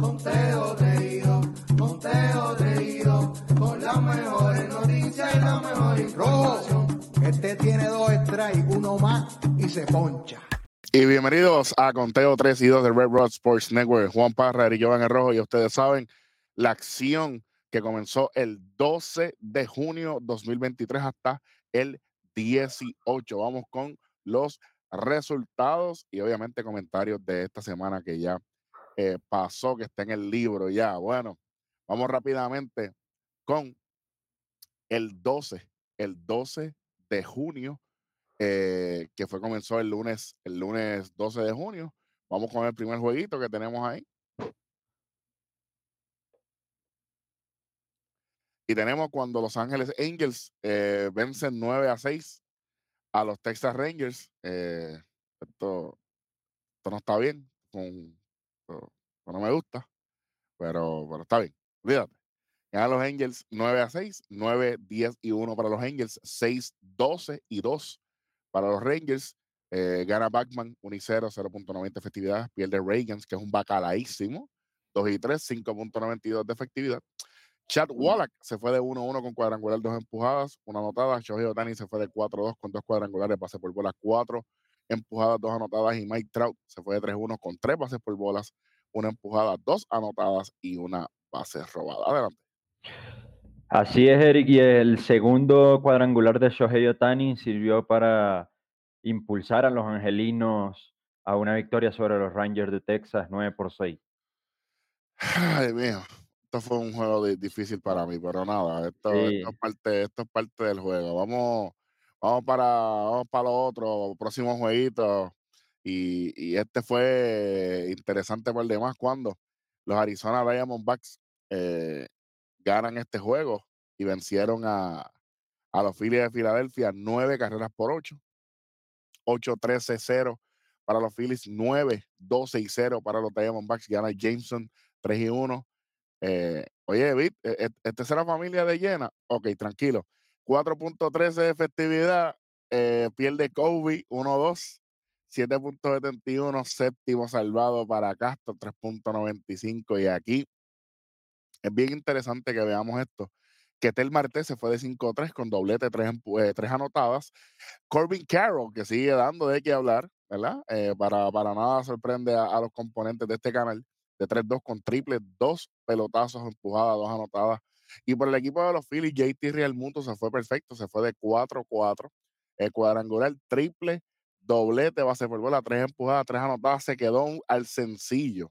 conteo reído, conteo reído, con las mejores noticias y la mejor información. Este tiene dos strikes, uno más y se poncha. Y bienvenidos a Conteo 3 y 2 de Red Road Sports Network. Juan Parra y Jovan el Rojo. Y ustedes saben, la acción que comenzó el 12 de junio 2023 hasta el 18. Vamos con los resultados y obviamente comentarios de esta semana que ya eh, pasó, que está en el libro ya. Bueno, vamos rápidamente con el 12, el 12 de junio, eh, que fue comenzó el lunes, el lunes 12 de junio. Vamos con el primer jueguito que tenemos ahí. Y tenemos cuando Los Ángeles Angels eh, vencen 9 a 6 a los Texas Rangers. Eh, esto, esto no está bien. Con, no me gusta. Pero, pero está bien. Olvídate. Ganan los Angels 9 a 6, 9, 10 y 1 para los Angels, 6, 12 y 2 para los Rangers. Eh, gana Backman 1 y 0, 0.90 efectividad. Pierde Reagans, que es un bacalaísimo, 2 y 3, 5.92 de efectividad. Chad Wallach se fue de 1-1 con cuadrangular, dos empujadas, una anotada. Shohei Otani se fue de 4-2 con dos cuadrangulares, pase por bolas, cuatro empujadas, dos anotadas. Y Mike Trout se fue de 3-1 con tres bases por bolas, una empujada, dos anotadas y una base robada. Adelante. Así es, Eric, y el segundo cuadrangular de Shohei Otani sirvió para impulsar a los angelinos a una victoria sobre los Rangers de Texas 9 por 6. Ay, mío. Esto fue un juego di- difícil para mí, pero nada, esto, es parte, esto es parte del juego. Vamos, vamos para, vamos para lo otro, próximo jueguito. Y, y este fue interesante por demás cuando los Arizona Diamondbacks eh, ganan este juego y vencieron a, a los Phillies de Filadelfia nueve carreras por ocho. 8-13-0 para los Phillies, 9-12 y 0 para los Diamondbacks. Gana Jameson 3 y 1. Eh, oye, Vic, e- e- ¿esta es la familia de llena? Ok, tranquilo. 4.13 de efectividad. eh, pierde Kobe 1-2. 7.71, séptimo salvado para Castro, 3.95. Y aquí es bien interesante que veamos esto. Que Tel Marte se fue de 5-3 con doblete, 3, tres anotadas. Corbin Carroll, que sigue dando de qué hablar, ¿verdad? Eh, para, para nada sorprende a, a los componentes de este canal, de 3-2 con triple, dos pelotazos empujadas, dos anotadas. Y por el equipo de los Phillies, JT Real Mundo se fue perfecto, se fue de 4-4, eh, cuadrangular, triple, doblete, base por bola, tres empujadas, tres anotadas, se quedó un- al sencillo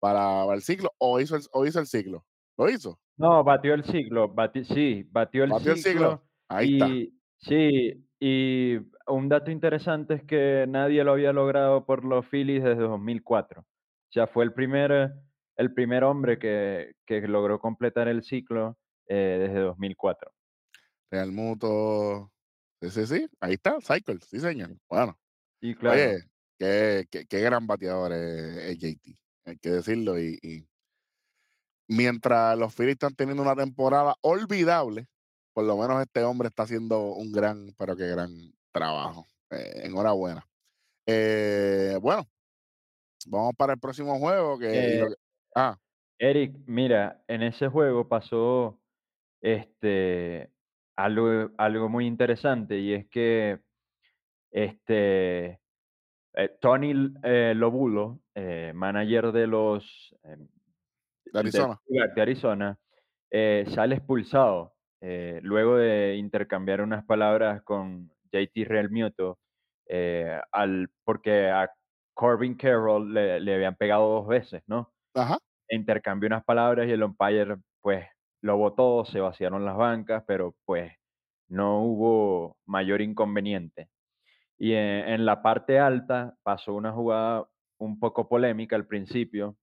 para, para el ciclo, o hizo el, o hizo el ciclo, lo hizo, No, batió el ciclo, bati- sí, batió el batió el ciclo, ciclo. ahí está. Y sí, y un dato interesante es que nadie lo había logrado por los Phillies desde 2004. O sea, fue el primer, el primer hombre que, que logró completar el ciclo eh, desde 2004. Real Muto. Sí, sí, sí. Ahí está, Cycle, sí, señor. Bueno, Y claro, oye, qué, qué- qué gran bateador es, es JT. Hay que decirlo. Y, y mientras los Phillies están teniendo una temporada olvidable, por lo menos este hombre está haciendo un gran, pero qué gran trabajo. Eh, enhorabuena. Eh, bueno, vamos para el próximo juego. Que, y lo que- ah, Eric, mira, en ese juego pasó este, algo, algo muy interesante y es que este, eh, Tony eh, Lobulo, eh, manager de los de de, Arizona. de Arizona, eh, sale expulsado eh, luego de intercambiar unas palabras con JT Realmuto, eh, al, porque a Corbin Carroll le, le habían pegado dos veces, ¿no? Ajá. Intercambió unas palabras y el umpire pues lo votó, se vaciaron las bancas, pero pues no hubo mayor inconveniente. Y en, la parte alta pasó una jugada un poco polémica al principio,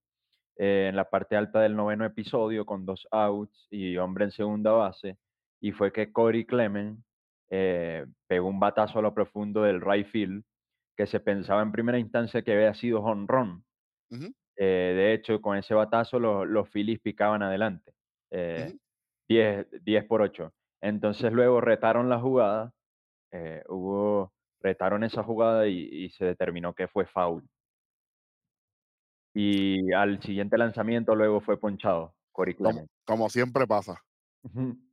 eh, en la parte alta del noveno episodio con dos outs y hombre en segunda base, y fue que Corey Clement eh, pegó un batazo a lo profundo del right field que se pensaba en primera instancia que había sido honrón. ujú, Eh, de hecho, con ese batazo los, los Phillies picaban adelante. eh, ujú. 10, 10 por 8. Entonces luego retaron la jugada, eh, hubo, retaron esa jugada y, y se determinó que fue foul. y al siguiente lanzamiento luego fue ponchado Corey Como, como siempre pasa.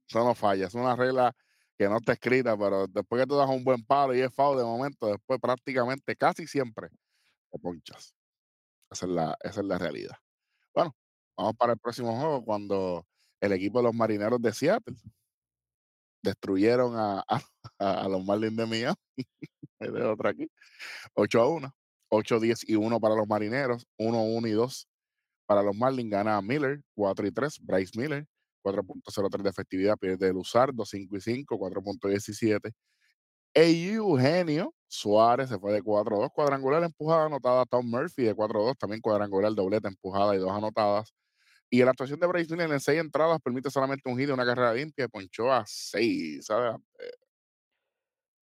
Eso no falla. Es una regla que no está escrita, pero después que tú das un buen palo y es foul de momento, después prácticamente casi siempre te ponchas. Esa es la, esa es la realidad. Bueno, vamos para el próximo juego cuando el equipo de los marineros de Seattle destruyeron a, a, a los Marlins de Miami. De otra aquí. 8 a 1. 8, 10 y 1 para los marineros. 1, 1 y 2 para los Marlins. Gana Miller. 4 y 3. Bryce Miller. 4.03 de efectividad. Pierde Luzardo. 5 y 5. 4.17. E Eugenio Suárez se fue de 4-2. Cuadrangular empujada anotada. Tom Murphy de 4-2. También cuadrangular dobleta empujada y dos anotadas. Y la actuación de Bryce Miller en seis entradas permite solamente un hit y una carrera limpia. y Ponchó a 6. ¿sabes?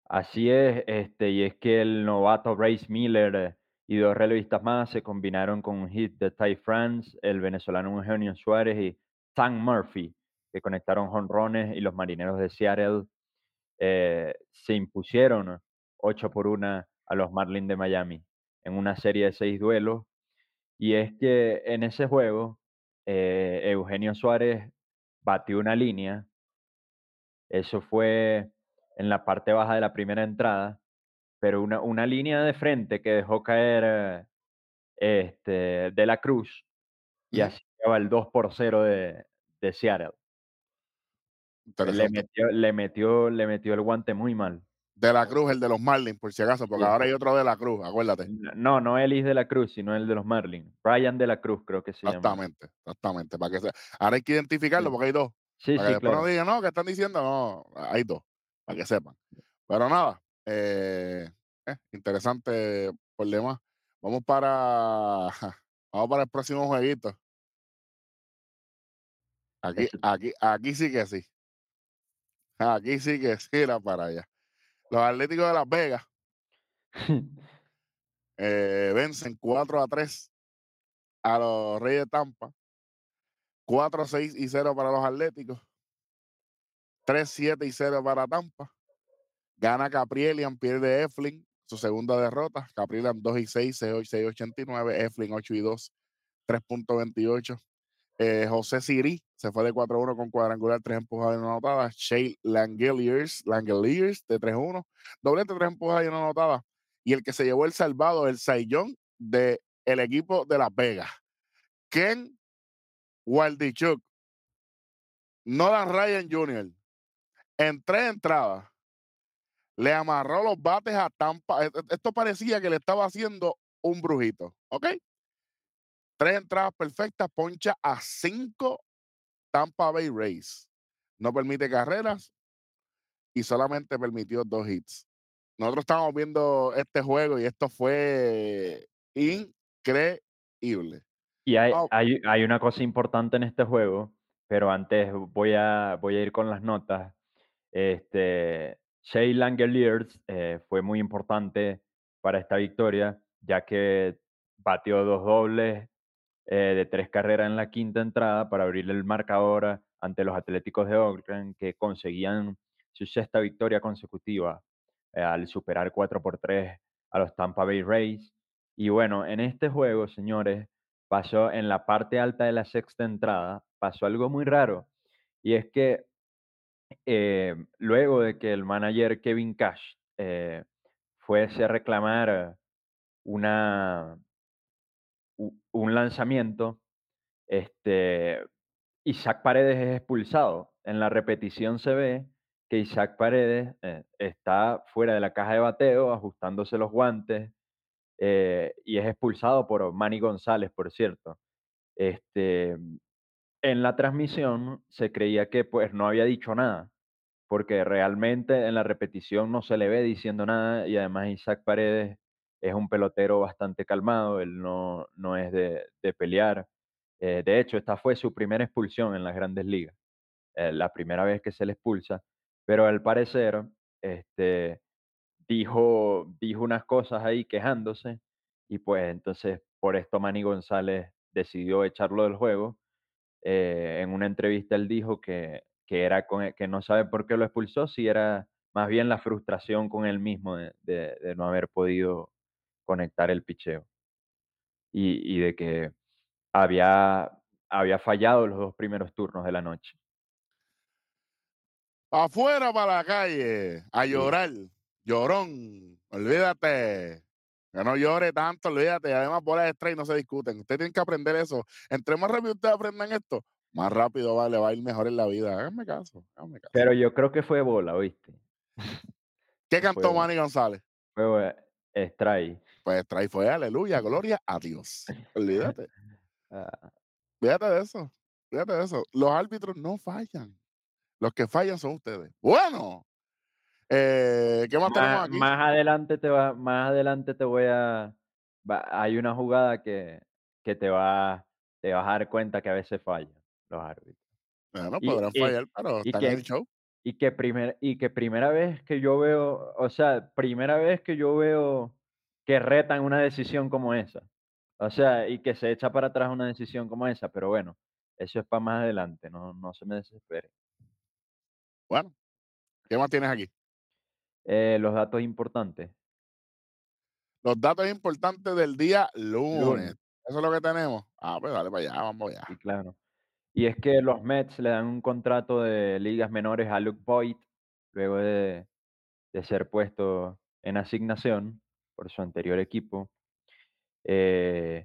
Así es, este, y es que el novato Bryce Miller y dos relevistas más se combinaron con un hit de Ty France, el venezolano Eugenio Suárez y Sam Murphy, que conectaron jonrones y los marineros de Seattle eh, se impusieron 8 por 1 a los Marlins de Miami en una serie de seis duelos. Y es que en ese juego, eh, Eugenio Suárez batió una línea. Eso fue en la parte baja de la primera entrada, pero una, una línea de frente que dejó caer este, de la Cruz y así lleva el 2 por 0 de, de Seattle. Le metió, le, metió, le metió el guante muy mal. De la Cruz, el de los Marlins, por si acaso, porque Sí. ahora hay otro de la Cruz, acuérdate. No, no Elis de la Cruz, sino el de los Marlins. Brian de la Cruz, creo que se llama. Exactamente, exactamente. Para que sea. Ahora hay que identificarlo Sí. porque hay dos. Sí, Para que sí, no claro. digan, no, que están diciendo, no, hay dos, para que sepan. Pero nada, eh, eh, interesante por demás. Vamos para, vamos para el próximo jueguito. Aquí, aquí, aquí sí que sí. Aquí sí que sí, era para allá. Los Atléticos de Las Vegas eh, vencen 4 a 3 a los Reyes de Tampa. 4 6 y 0 para los Atléticos. 3 7 y 0 para Tampa. Gana Caprielian, pierde Eflin, su segunda derrota. Caprielian 2 y 6, 6, 6 89. Eflin 8 y 2, 3.28. Eh, José Siri se fue de 4 1 con cuadrangular, 3 empujadas y una anotada. Shea Langeliers, Langeliers de 3 1. Doblete, 3 empujadas y una anotada. Y el que se llevó el salvado, el Saiyón del el equipo de Las Vegas. Ken Waldichuk. Nolan Ryan Jr. En tres entradas le amarró los bates a Tampa. E- e- Esto parecía que le estaba haciendo un brujito, ¿ok? Tres entradas perfectas, poncha a cinco Tampa Bay Rays. No permite carreras y solamente permitió dos hits. Nosotros estábamos viendo este juego y esto fue increíble. Y hay, hay, hay una cosa importante en este juego, pero antes voy a, voy a ir con las notas. Este, Shea Langeliers eh, fue muy importante para esta victoria, ya que batió dos dobles eh, de tres carreras en la quinta entrada para abrir el marcador ante los Atléticos de Oakland, que conseguían su sexta victoria consecutiva eh, al superar 4 por 3 a los Tampa Bay Rays. Y bueno, en este juego, señores, pasó en la parte alta de la sexta entrada, pasó algo muy raro. Y es que eh, luego de que el manager Kevin Cash eh, fuese a reclamar una, un lanzamiento, este, Isaac Paredes es expulsado. En la repetición se ve que Isaac Paredes eh, está fuera de la caja de bateo, ajustándose los guantes, eh, y es expulsado por Manny González, por cierto. Este, en la transmisión se creía que pues no había dicho nada, porque realmente en la repetición no se le ve diciendo nada y además Isaac Paredes es un pelotero bastante calmado, él no, no es de, de pelear. Eh, de hecho, esta fue su primera expulsión en las grandes ligas, eh, la primera vez que se le expulsa, pero al parecer este, dijo, dijo unas cosas ahí quejándose y pues entonces por esto Manny González decidió echarlo del juego eh, en una entrevista él dijo que, que, era que no sabe por qué lo expulsó, si era más bien la frustración con él mismo de no haber podido conectar el picheo. y, y de que había, había fallado los dos primeros turnos de la noche. Afuera para la calle, a Sí. llorar. Llorón, olvídate. Que no llore tanto, olvídate. Además, bolas de strike no se discuten. Ustedes tienen que aprender eso. Entre más rápido ustedes aprendan esto, más rápido va, le va a ir mejor en la vida. Háganme caso, háganme caso. Pero yo creo que fue bola, ¿oíste? ¿Qué cantó fue- Manny González? Fue bola, strike. Pues strike fue aleluya, gloria a Dios. Olvídate. Ah, Fíjate de eso. Fíjate de eso. Los árbitros no fallan. Los que fallan son ustedes. Bueno. eh, ¿Qué más tenemos aquí? más adelante te va, más adelante te voy a. va- hay una jugada que, que te va, te vas a dar cuenta que a veces fallan los árbitros. Bueno, podrán y- fallar, pero están que- en el show. Y que, primer, y que primera vez que yo veo, o sea, primera vez que yo veo que retan una decisión como esa. O sea, y que se echa para atrás una decisión como esa, pero bueno, eso es para más adelante, no, no se me desespere. Bueno. ¿Qué más tienes aquí? Eh, los datos importantes. Los datos importantes del día lunes. Lunes. Eso es lo que tenemos. Ah, pues dale para allá, vamos allá. Sí, claro. Y es que los Mets le dan un contrato de ligas menores a Luke Boyd luego de, de ser puesto en asignación por su anterior equipo. Eh,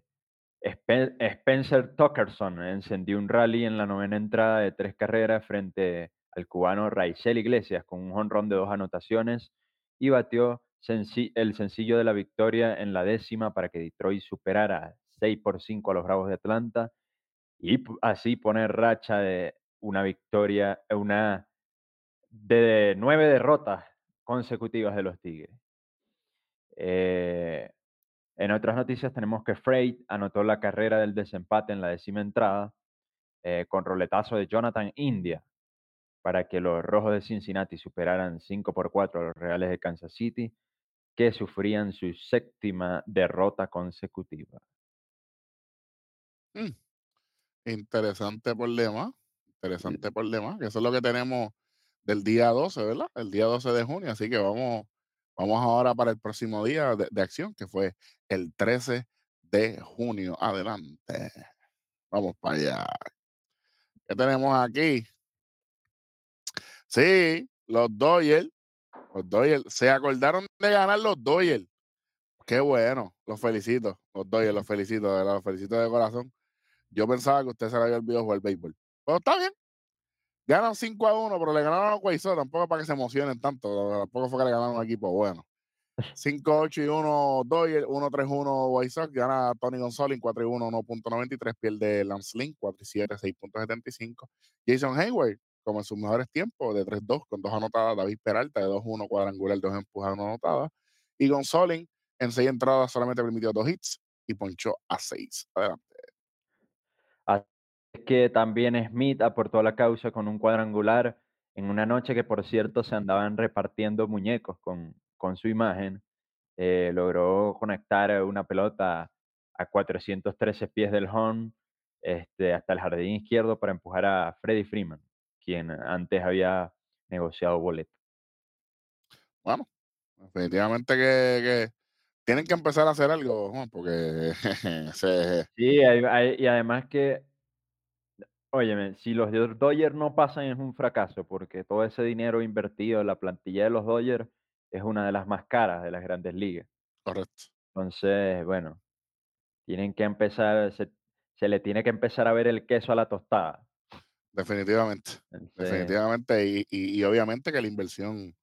Spen- Spencer Tuckerson encendió un rally en la novena entrada de tres carreras frente al cubano Raizel Iglesias con un jonrón de dos anotaciones y batió el sencillo de la victoria en la décima para que Detroit superara 6 por 5 a los Bravos de Atlanta y así poner racha de una victoria, una de nueve derrotas consecutivas de los Tigres. Eh, en otras noticias tenemos que Freight anotó la carrera del desempate en la décima entrada eh, con roletazo de Jonathan India para que los Rojos de Cincinnati superaran 5 por 4 a los Reales de Kansas City, que sufrían su séptima derrota consecutiva. Interesante problema. Interesante problema. Que eso es lo que tenemos del día 12, ¿verdad? El día 12 de junio. Así que vamos, vamos ahora para el próximo día de, de acción, que fue el 13 de junio. Adelante. Vamos para allá. ¿Qué tenemos aquí? Sí, los Dodgers. Los Dodgers. Se acordaron de ganar los Dodgers. Qué bueno. Los felicito. Los Dodgers, los felicito. de verdad, Los felicito de corazón. Yo pensaba que usted se le había olvidado jugar béisbol. Pero está bien. Ganan 5 a 1, pero le ganaron a Guaysó. Tampoco para que se emocionen tanto. Tampoco fue que le ganaron a un equipo bueno. 5-8 y 1 Dodgers, 1-3-1 White Sox, gana Tony González, 4 y 1, 1.93, pierde Lance Lynn, 4 y 7, 6.75. Jason Hayward, como en sus mejores tiempos, de 3-2, con dos anotadas, David Peralta, de 2-1, cuadrangular, dos empujadas, una anotada. Y González, en seis entradas, solamente permitió dos hits y ponchó a 6. Adelante. Que también Smith aportó a la causa con un cuadrangular en una noche que, por cierto, se andaban repartiendo muñecos con, con su imagen. Eh, logró conectar una pelota a 413 pies del home este, hasta el jardín izquierdo para empujar a Freddie Freeman, quien antes había negociado boleto. Bueno, definitivamente que, que tienen que empezar a hacer algo, porque se, Sí, hay- hay- y además que, óyeme, si los Do- Dodgers no pasan es un fracaso, porque todo ese dinero invertido en la plantilla de los Dodgers es una de las más caras de las grandes ligas. correcto. Entonces, bueno, tienen que empezar, se, se le tiene que empezar a ver el queso a la tostada. Definitivamente. Entonces, Definitivamente, y, y- y obviamente que la inversión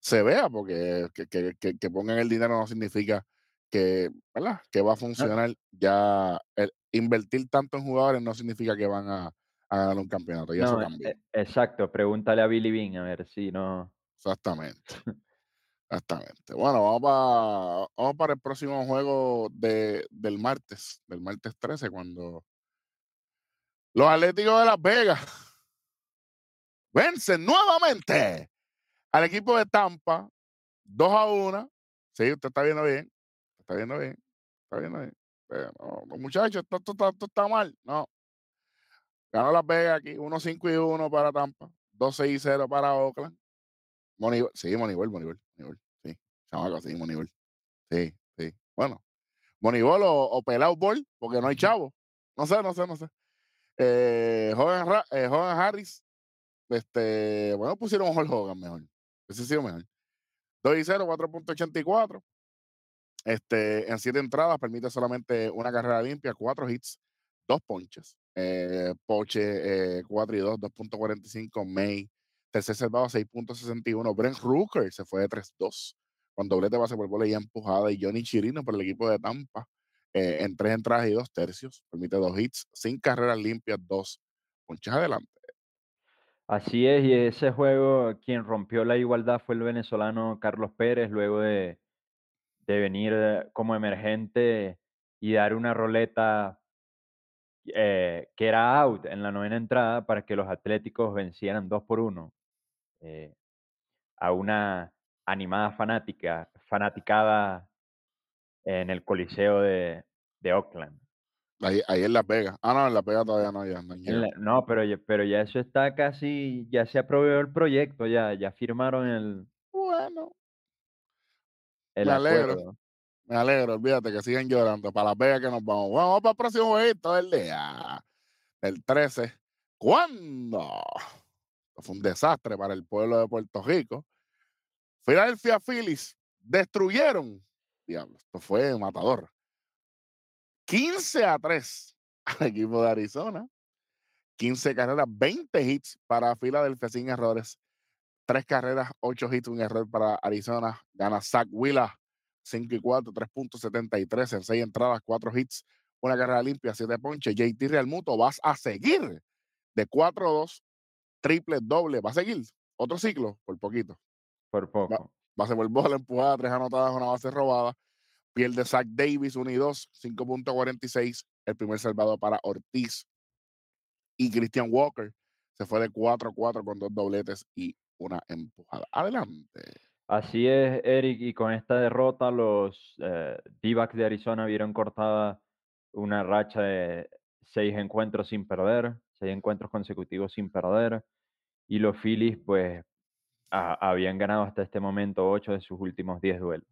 se vea, porque que, que- que- que pongan el dinero no significa que, ¿verdad? que va a funcionar. Ya el invertir tanto en jugadores no significa que van a, a ganar un campeonato, y eso no, cambia. e- exacto, pregúntale a Billy Bean a ver si no. Exactamente. Exactamente. Bueno, vamos para, vamos para el próximo juego de, del martes, del martes 13, cuando los Atléticos de Las Vegas vencen nuevamente al equipo de Tampa 2 a 1. Sí, usted está viendo bien. Está viendo bien. Está viendo bien. Pero, no, muchachos, esto, esto esto está mal. No. Ganó Las Vegas aquí. 1-5 y 1 para Tampa. 2-6 y 0 para Oakland. Moneyball. Sí, Moneyball, Moneyball. Moneyball. Sí. Chamaco, sí, Moneyball. Sí, sí. Bueno. Moneyball o, o pelado ball, porque no hay chavo. No sé, no sé, no sé. Eh, Hogan, eh, Hogan Harris, este, bueno, pusieron Hulk Hogan mejor. Ese ha sido mejor. 2 y 0, 4.84. Este, en siete entradas permite solamente una carrera limpia, cuatro hits, dos ponches. Eh, Poche, eh, 4 y 2, 2.45. May, tercer salvado, 6.61. Brent Rooker se fue de 3-2 con doblete base por bola y empujada. Y Johnny Chirino por el equipo de Tampa eh, en tres entradas y dos tercios. Permite dos hits, sin carreras limpias, dos ponches adelante. Así es, y ese juego quien rompió la igualdad fue el venezolano Carlos Pérez, luego de, de venir eh, como emergente y dar una roleta eh, que era out en la novena entrada para que los Atléticos vencieran 2 por 1 eh, a una animada fanática, fanaticada en el Coliseo de, de Oakland. Ahí, ahí en Las Vegas. Ah, no, en Las Vegas todavía no, ya no la- pero ya, pero ya eso está casi, ya se aprobó el proyecto, ya, ya firmaron el, Bueno, el me alegro. Me alegro, olvídate que siguen llorando. Para Las Vegas que nos vamos. Vamos para el próximo jueguito del día. El 13. ¿Cuándo? Fue un desastre para el pueblo de Puerto Rico. Philadelphia Phillies destruyeron. Diablo, esto fue matador. 15 a 3 al equipo de Arizona. 15 carreras, 20 hits para Philadelphia sin errores. 3 carreras, 8 hits, un error para Arizona. Gana Zach Wheeler 5 y 4, 3.73 en 6 entradas, 4 hits, una carrera limpia, 7 ponches. JT Realmuto, vas a seguir de 4-2, triple, doble. Va a seguir otro ciclo por poquito. Por poco. Base por bola, empujada, 3 anotadas, una base robada. Pierde Zach Davis, 1 y 2, 5.46. El primer salvado para Ortiz. Y Christian Walker se fue de 4-4 con dos dobletes y una empujada. Adelante. Así es, Eric, y con esta derrota los eh, D-backs de Arizona vieron cortada una racha de seis encuentros sin perder, seis encuentros consecutivos sin perder, y los Phillies pues a- habían ganado hasta este momento ocho de sus últimos diez duelos.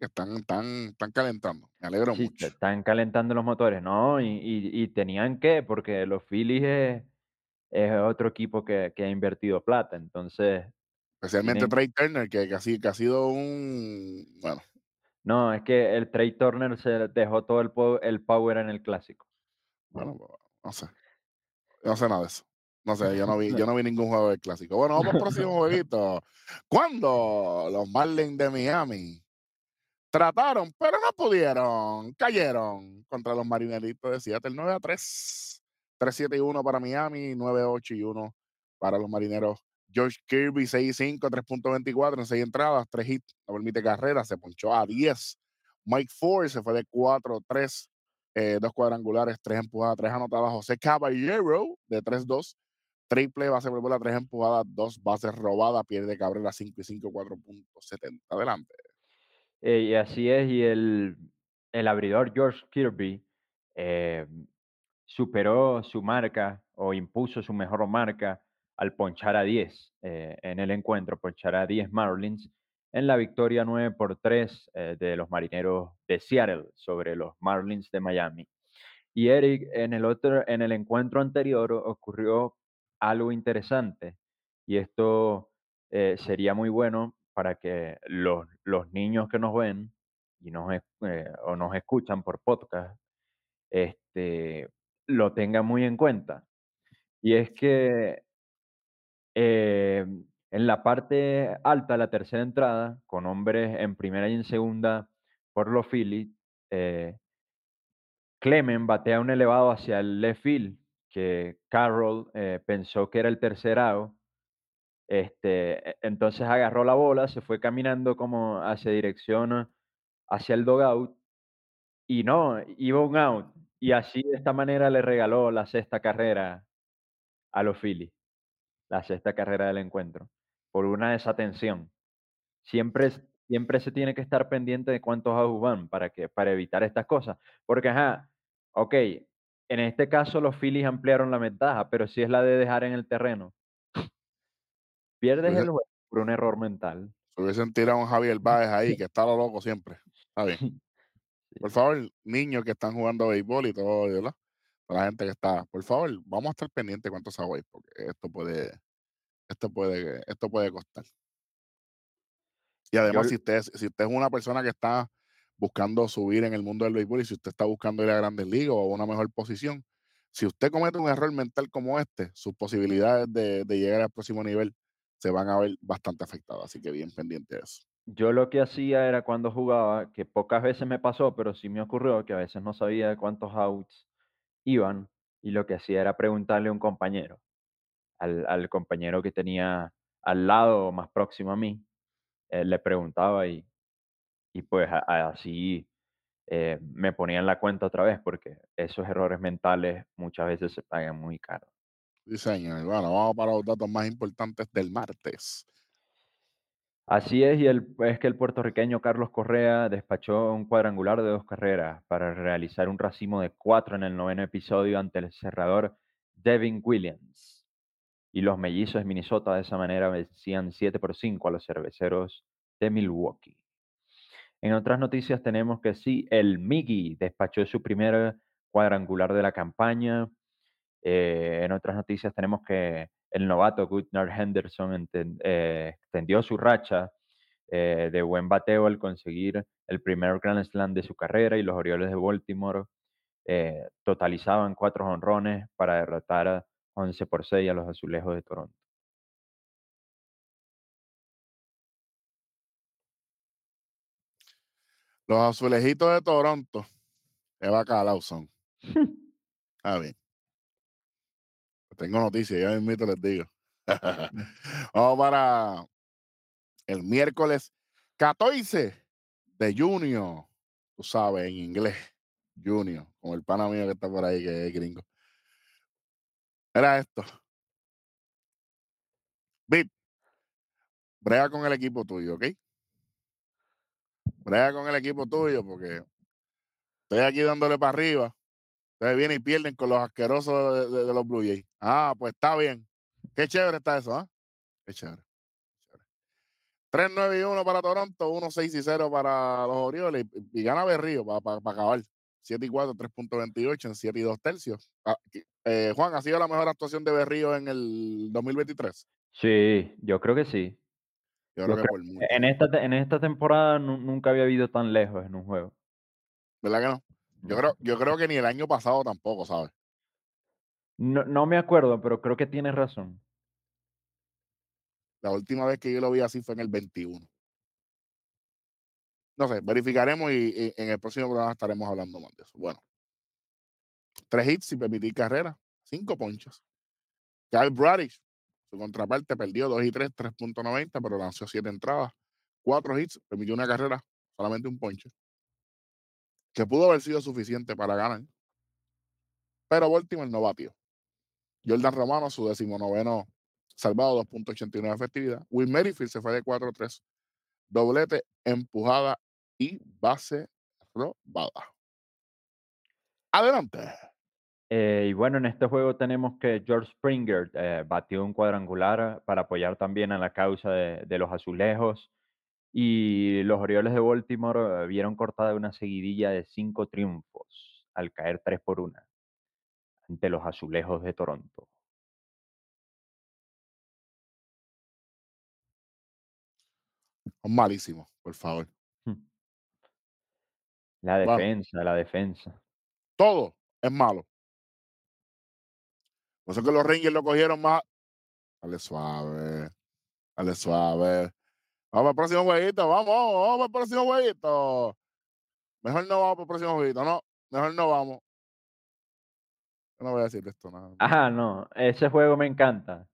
Están, están, están calentando. Me alegro Sí, mucho. están calentando los motores, ¿no? Y, y- y tenían que, porque los Phillies es, es otro equipo que, que ha invertido plata, entonces Especialmente Trey Turner, que, que, ha sido, que ha sido un. Bueno, No, es que el Trey Turner se dejó todo el, po- el power en el clásico. bueno, no sé. No sé nada de eso. No sé, yo no vi, yo no vi ningún juego del clásico. Bueno, vamos al próximo jueguito. Cuando los Marlins de Miami trataron, pero no pudieron, cayeron contra los Marineritos de Seattle 9 a 3. 3-7 y 1 para Miami, 9-8 y 1 para los marineros. George Kirby, 6-5, 3.24 en 6 entradas, 3 hits, no permite carrera, se ponchó a 10. Mike Ford se fue de 4-3, eh, dos cuadrangulares, 3 empujadas, 3 anotadas. José Caballero de 3-2, triple, base por bola, 3 empujadas, 2 bases robadas, pierde Cabrera 5 y 5, 4.70. Adelante. Eh, y así es, y el, abridor George Kirby eh, superó su marca o impuso su mejor marca al ponchar a 10 eh, en el encuentro, ponchar a 10 Marlins en la victoria 9 por 3 eh, de los marineros de Seattle sobre los Marlins de Miami. Y Eric, en el, otro, en el encuentro anterior ocurrió algo interesante y esto eh, sería muy bueno para que los, los niños que nos ven y nos, o nos escuchan por podcast este, lo tengan muy en cuenta. Y es que eh, en la parte alta, la tercera entrada, con hombres en primera y en segunda por los Phillies, eh, Clemen batea un elevado hacia el left field, que Carroll eh, pensó que era el tercer out. Este, e- entonces agarró la bola, se fue caminando como hacia dirección hacia el dugout y no, iba un out. Y así de esta manera le regaló la sexta carrera a los Phillies, la sexta carrera del encuentro, por una desatención. Siempre, siempre se tiene que estar pendiente de cuántos outs van para, que, para evitar estas cosas. Porque, ajá, ok, en este caso los Phillies ampliaron la ventaja, pero si es la de dejar en el terreno, pierdes el juego por un error mental. Se hubiesen tirado a un Javier Báez ahí, que está lo loco siempre. Está bien. Por favor, niños que están jugando béisbol y todo, ¿verdad? Toda la gente que está, por favor, vamos a estar pendientes cuántos hay, porque esto puede, esto puede, esto puede costar. Y además, si usted, es- si usted es una persona que está buscando subir en el mundo del béisbol y si usted está buscando ir a grandes ligas o a una mejor posición, si usted comete un error mental como este, sus posibilidades de, de llegar al próximo nivel se van a ver bastante afectadas. Así que bien pendiente de eso. Yo lo que hacía era cuando jugaba, que pocas veces me pasó, pero sí me ocurrió que a veces no sabía cuántos outs iban y lo que hacía era preguntarle a un compañero, al, compañero que tenía al lado o más próximo a mí, eh, le preguntaba y, y pues así eh, me ponía en la cuenta otra vez porque esos errores mentales muchas veces se pagan muy caro. Sí, señor. Bueno, vamos para los datos más importantes del martes. Así es, y es que el puertorriqueño Carlos Correa despachó un cuadrangular de dos carreras para realizar un racimo de cuatro en el noveno episodio ante el cerrador Devin Williams. Y los mellizos de Minnesota de esa manera vencían 7 por 5 a los cerveceros de Milwaukee. En otras noticias tenemos que sí, el Miggy despachó su primer cuadrangular de la campaña. Eh, en otras noticias tenemos que el novato Gutnar Henderson eh, extendió su racha eh, de buen bateo al conseguir el primer Grand Slam de su carrera y los Orioles de Baltimore eh, totalizaban cuatro honrones para derrotar a 11 por 6 a los Azulejos de Toronto. Los azulejitos de Toronto de bacalao son. A ver. Tengo noticias, ya mismo les digo. Vamos para el miércoles 14 de junio. Tú sabes, en inglés. Junio. Con el pana mío que está por ahí, que es gringo. Era esto. Bit. Brega con el equipo tuyo, ¿ok? Brega con el equipo tuyo porque estoy aquí dándole para arriba. Ustedes vienen y pierden con los asquerosos de, de- de los Blue Jays. Ah, pues está bien. Qué chévere está eso, ¿ah? Qué chévere. chévere. 3, 9 y 1 para Toronto, 1, 6 y 0 para los Orioles y, y gana Berrío para acabar. 7 y 4, 3.28 en 7 y 2 tercios. Ah, eh, Juan, ¿ha sido la mejor actuación de Berrío en el 2023? Sí, yo creo que sí. Yo Yo creo que por mucho. En esta, en esta temporada nu- nunca había habido tan lejos en un juego. ¿Verdad que no? Yo creo, yo creo que ni el año pasado tampoco, ¿sabes? No, no me acuerdo, pero creo que tienes razón. La última vez que yo lo vi así fue en el 21. No sé, verificaremos y, y en el próximo programa estaremos hablando más de eso. Bueno, tres hits sin permitir carrera, cinco ponchas. Kyle Bradish, su contraparte, perdió 2 y 3, 3.90, pero lanzó siete entradas, cuatro hits, permitió una carrera, solamente un ponche, que pudo haber sido suficiente para ganar. Pero Baltimore no batió. Jordan Romano, su decimonoveno salvado, 2.89 de efectividad. Will Merrifield se fue de 4-3, doblete, empujada y base robada. Adelante. Eh, y bueno, en este juego tenemos que George Springer eh, batió un cuadrangular para apoyar también a la causa de los azulejos. Y los Orioles de Baltimore vieron cortada una seguidilla de cinco triunfos al caer 3 por 1 ante los azulejos de Toronto. Son malísimos, por favor. La Bueno. defensa, la defensa. Todo es malo. Por eso que los Rangers lo cogieron más. Dale suave. Dale suave. Vamos al próximo jueguito. Vamos, vamos, al próximo jueguito. Mejor no vamos para el próximo jueguito. No, mejor no vamos. Yo no voy a decir esto nada. Ah, no, ese juego me encanta.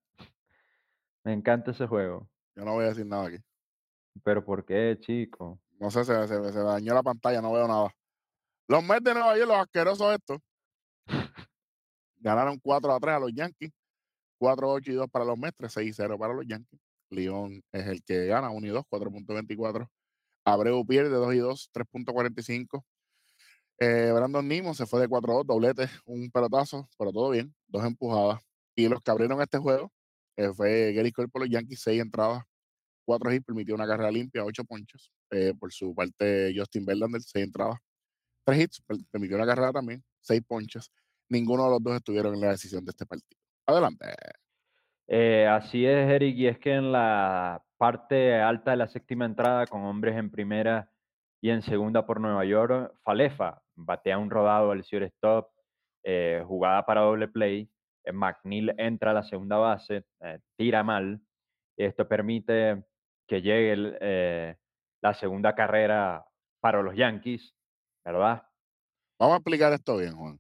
Me encanta ese juego. Yo no voy a decir nada aquí. Pero ¿por qué, chico? No sé, se, se, se dañó la pantalla, no veo nada. Los Mets de Nueva York, los asquerosos estos, ganaron 4 a 3 a los Yankees. 4, 8 y 2 para los Mets, 3, 6 y 0 para los Yankees. León es el que gana 1 y 2, 4.24. Abreu pierde 2 y 2, 3.45. Eh, Brandon Nimo se fue de 4 a 2, doblete, un pelotazo, pero todo bien, dos empujadas. Y los que abrieron este juego eh, fue Gary Cole por los Yankees, 6 entradas, 4 hits, permitió una carrera limpia, 8 ponches. Eh, por su parte, Justin Verlander, 6 entradas, tres hits, per- permitió una carrera también, seis ponches. Ninguno de los dos estuvieron en la decisión de este partido. Adelante. Eh, así es, Eric, y es que en la parte alta de la séptima entrada, con hombres en primera y en segunda por Nueva York, Falefa batea un rodado al shortstop, eh, jugada para doble play. eh, McNeil entra a la segunda base, eh, tira mal. Esto permite que llegue el, la segunda carrera para los Yankees, ¿verdad? Vamos a explicar esto bien, Juan.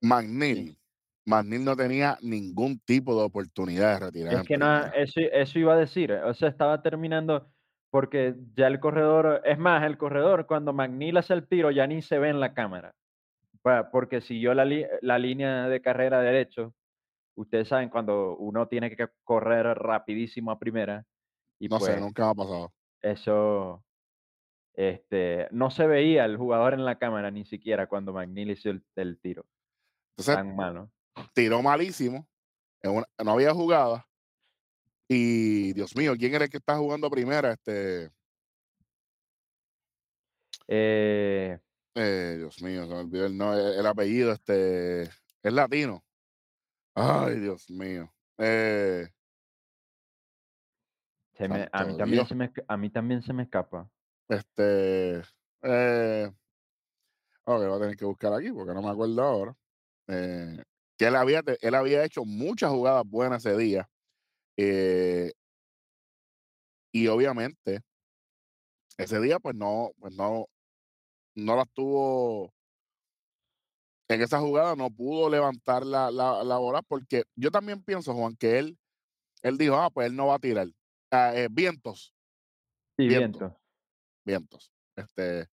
McNeil. McNeil no tenía ningún tipo de oportunidad de retirar. Es que eso, eso iba a decir, o sea, estaba terminando porque ya el corredor, es más, el corredor cuando McNeil hace el tiro ya ni se ve en la cámara, porque siguió la, li- la línea de carrera derecho. Ustedes saben cuando uno tiene que correr rapidísimo a primera y No sé, pues nunca ha pasado. eso, este, no se veía el jugador en la cámara ni siquiera cuando McNeil hizo el, el tiro, Entonces, tan malo. Tiró malísimo. en una- no había jugada. Y Dios mío, ¿quién era el que está jugando primera? Este, Eh, eh, Dios mío, se me olvidó el, no- el apellido. Este, es latino. Ay, Dios mío. Eh, se me- a, mí también Dios. se me, a mí también se me escapa. este, eh, ok, voy a tener que buscar aquí porque no me acuerdo ahora. Que él había, te- él había hecho muchas jugadas buenas ese día. eh, y obviamente, ese día, pues no, pues no, no las tuvo. En esa jugada no pudo levantar la, la, la bola porque yo también pienso, Juan, que él, él dijo, ah, pues él no va a tirar. Ah, eh, vientos, Sí, Viento. viento. vientos. Este,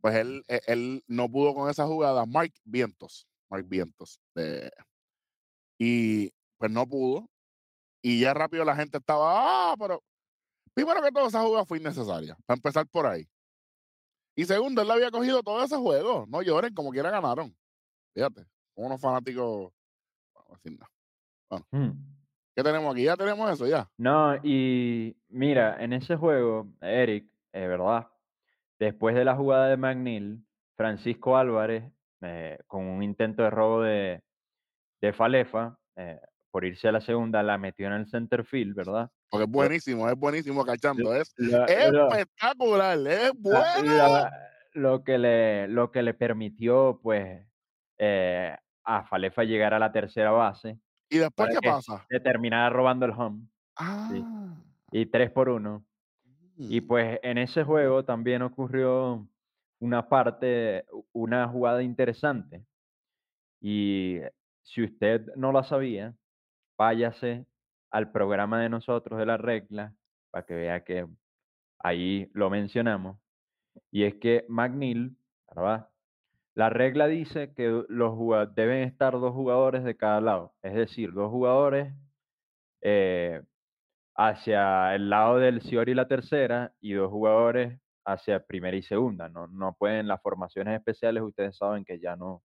pues él, él, él no pudo con esa jugada. Mark Vientos, Mark Vientos. y pues no pudo. Y ya rápido la gente estaba, ah, pero primero que todo, esa jugada fue innecesaria. Para empezar por ahí. Y segundo, él había cogido todo ese juego. No lloren, como quiera ganaron. Fíjate, como unos fanáticos. vamos a decir nada. Mm. ¿Qué tenemos aquí? Ya tenemos eso, ya. No, y mira, en ese juego, Eric, es verdad, después de la jugada de McNeil, Francisco Álvarez, eh, con un intento de robo de, de Falefa, eh, por irse a la segunda, la metió en el center field, ¿verdad? Porque es buenísimo, es buenísimo cachando. Es espectacular, es bueno. la- lo, que le, lo que le permitió, pues, eh, a Falefa llegar a la tercera base ¿Y después qué pasa? se terminara robando el home. Ah. Y 3 por 1. Y mm, pues en ese juego también ocurrió una parte, una jugada interesante. Y si usted no la sabía, váyase al programa de nosotros de la regla para que vea que ahí lo mencionamos. Y es que McNeil, ¿verdad? La regla dice que los deben estar dos jugadores de cada lado, es decir, dos jugadores eh, hacia el lado del Ciori y la tercera y dos jugadores hacia primera y segunda. No, no pueden las formaciones especiales, ustedes saben que ya no,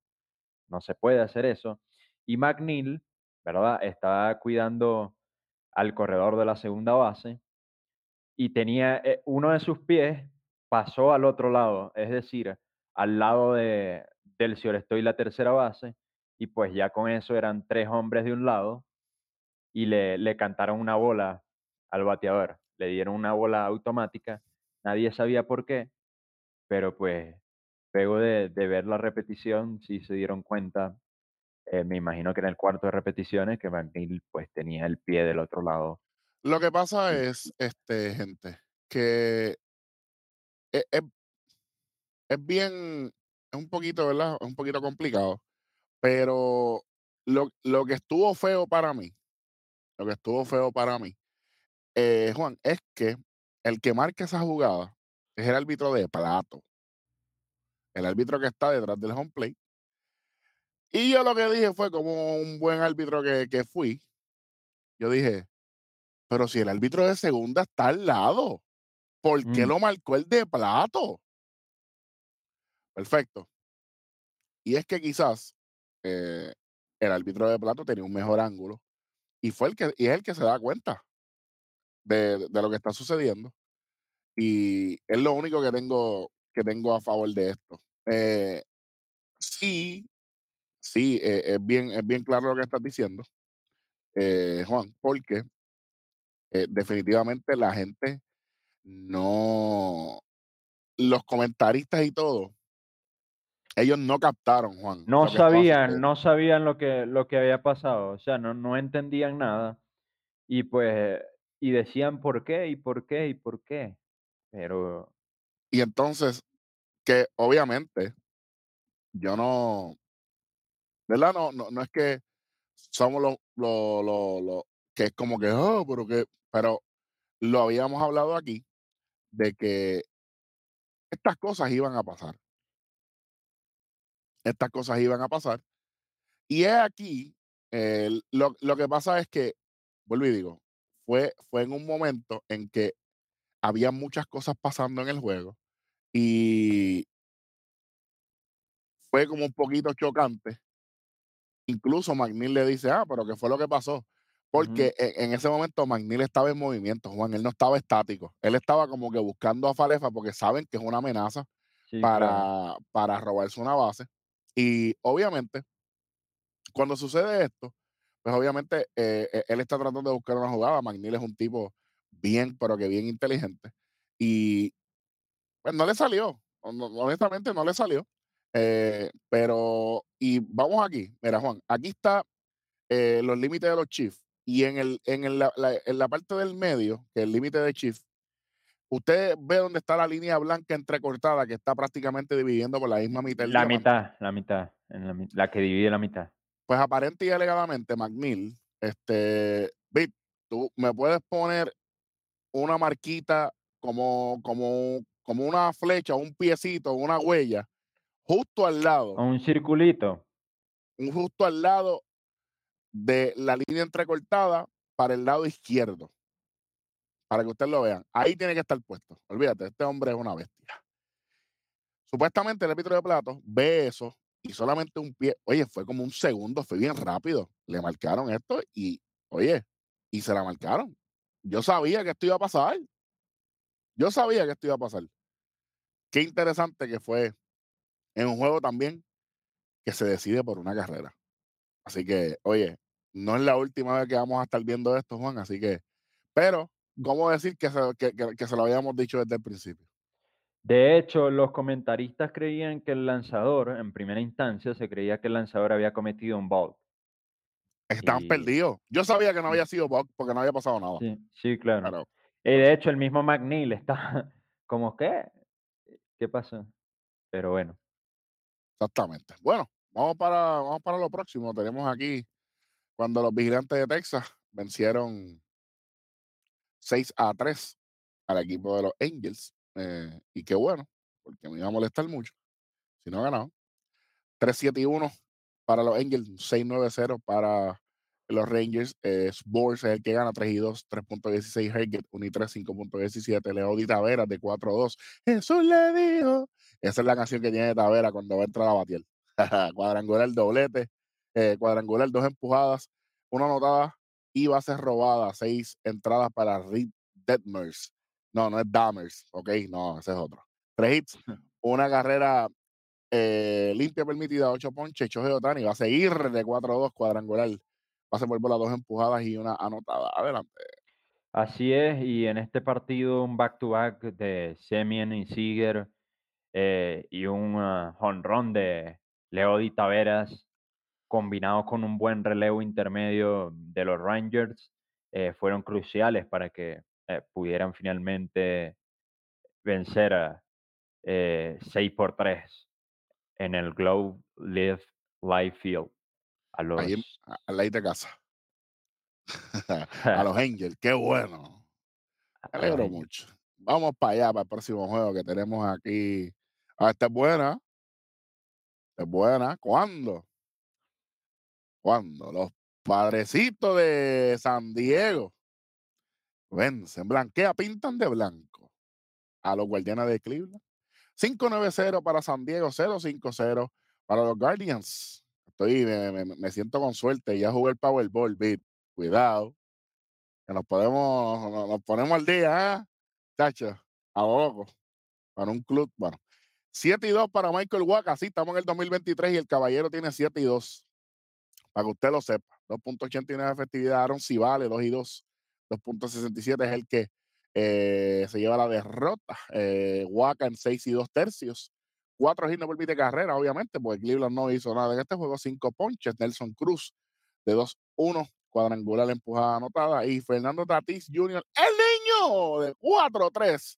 no se puede hacer eso. Y McNeil, ¿verdad? Estaba cuidando al corredor de la segunda base y tenía eh, uno de sus pies pasó al otro lado, es decir, al lado de, del Estoy y la tercera base, y pues ya con eso eran tres hombres de un lado y le, le cantaron una bola al bateador, le dieron una bola automática, nadie sabía por qué, pero pues luego de, de ver la repetición sí se dieron cuenta, eh, me imagino que en el cuarto de repeticiones, que McNeil pues tenía el pie del otro lado. Lo que pasa es, este, gente, que e- es, es bien, es un poquito, ¿verdad? Es un poquito complicado, pero lo, lo que estuvo feo para mí, lo que estuvo feo para mí, eh, Juan, es que el que marca esa jugada es el árbitro de plato, el árbitro que está detrás del home plate. Y yo lo que dije fue como un buen árbitro que, que fui, yo dije, pero si el árbitro de segunda está al lado, ¿por qué Mm. lo marcó el de plato? Perfecto. Y es que quizás eh, el árbitro de plato tenía un mejor ángulo y fue el que y es el que se da cuenta de, de lo que está sucediendo. Y es lo único que tengo que tengo a favor de esto. Eh, sí, sí, eh, es, bien, es bien claro lo que estás diciendo, eh, Juan, porque definitivamente la gente no, los comentaristas y todo, ellos no captaron, Juan, No sabían, no sabían lo que, lo que había pasado, o sea, no, no entendían nada. Y pues, y decían por qué, y por qué, y por qué. Pero Y entonces, que obviamente yo no, ¿verdad? No, no, no es que somos los, los, los- que es como que, oh, pero que, pero lo habíamos hablado aquí de que estas cosas iban a pasar, estas cosas iban a pasar. Y es aquí, lo, lo que pasa es que, vuelvo y digo, fue, fue en un momento en que había muchas cosas pasando en el juego y fue como un poquito chocante. Incluso McNeil le dice, ah, pero ¿qué fue lo que pasó? Porque ujú, en, en ese momento McNeil estaba en movimiento, Juan, él no estaba estático. Él estaba como que buscando a Falefa porque saben que es una amenaza sí, claro. para, para robarse una base. Y obviamente, cuando sucede esto, pues obviamente eh, eh, él está tratando de buscar una jugada. McNeil es un tipo bien, pero que bien inteligente. Y pues no le salió. hon- Honestamente, no le salió. Eh, pero, y vamos aquí. Mira, Juan, aquí está eh, los límites de los Chiefs. Y en, el, en, el- la, la- en la parte del medio, que es el límite de Chiefs, usted ve dónde está la línea blanca entrecortada que está prácticamente dividiendo por la misma mitad La mitad, la mitad, en la, mi- la que divide la mitad. Pues aparente y alegadamente, McNeil, este, Vic, tú me puedes poner una marquita como, como, como una flecha, un piecito, una huella, justo al lado, un circulito. un justo al lado de la línea entrecortada para el lado izquierdo, para que ustedes lo vean. Ahí tiene que estar puesto. Olvídate, este hombre es una bestia. Supuestamente el árbitro de plato ve eso y solamente un pie, oye, fue como un segundo, fue bien rápido. Le marcaron esto y, oye, y se la marcaron. Yo sabía que esto iba a pasar. Yo sabía que esto iba a pasar. Qué interesante que fue en un juego también que se decide por una carrera. Así que, oye, no es la última vez que vamos a estar viendo esto, Juan. Así que, pero, ¿cómo decir que se, que, que- que se lo habíamos dicho desde el principio? De hecho, los comentaristas creían que el lanzador, en primera instancia, se creía que el lanzador había cometido un ball. Estaban Y perdidos. Yo sabía que no había sido bug porque no había pasado nada. sí, sí, claro. Y pero de hecho, el mismo McNeil está como, ¿qué? ¿Qué pasó? Pero bueno, exactamente. Bueno, vamos para, vamos para lo próximo. Tenemos aquí cuando los vigilantes de Texas vencieron 6 a 3 al equipo de los Angels. Eh, y qué bueno, porque me iba a molestar mucho si no ganaban. 3-7 y 1 para los Angels, 6-9-0 para los Rangers. Eh, Sborz es el que gana 3 y 2, 3.16 Herget, 1 y 3, 5.17. Leody Taveras de 4-2. Jesús le dijo. Esa es la canción que tiene Tavera cuando va a entrar a batir. cuadrangular, doblete, eh, cuadrangular, dos empujadas, una anotada y bases robadas, seis entradas para Reed Detmers. No, no es Damers, ok, no, ese es otro. Tres hits, una carrera eh, limpia permitida, 8 ponches, Choje Otani va a seguir de 4-2 cuadrangular. Va a ser por bola, dos empujadas y una anotada. Adelante. así es. Y en este partido, un back-to-back de Semien y Seager eh, y un ah, jonrón de Leody Taveras combinado con un buen relevo intermedio de los Rangers, eh, fueron cruciales para que eh, pudieran finalmente vencer a eh, 6 por 3 en el Globe Live Live Field a Ahí los a- al de casa. a los Angels, qué bueno. Me alegro mucho. Vamos para allá, para el próximo juego que tenemos aquí. Ah, esta es buena. esta Es buena. ¿Cuándo? ¿Cuándo? Los padrecitos de San Diego vencen, blanquea, pintan de blanco a los guardianes de Cleveland. 5-9-0 para San Diego, 0-5-0 para los Guardians. Estoy, me, me- me siento con suerte. Ya jugué el Powerball, beat. Cuidado. Que nos podemos, nos, nos ponemos al día, ¿eh? Chacho, a lo loco. Para un club, bueno. 7 y 2 para Michael Waka. Sí, estamos en el 2023 y el caballero tiene 7 y 2. Para que usted lo sepa. 2.89 de efectividad. Aaron vale 2 y 2. 2.67 es el que eh, se lleva la derrota. Eh, Waka en 6 y 2 tercios. 4 hits no permite carrera, obviamente, porque Cleveland no hizo nada en este juego. 5 ponches. Nelson Cruz de 2-1 cuadrangular empujada anotada. Y Fernando Tatis Jr., el niño de 4-3.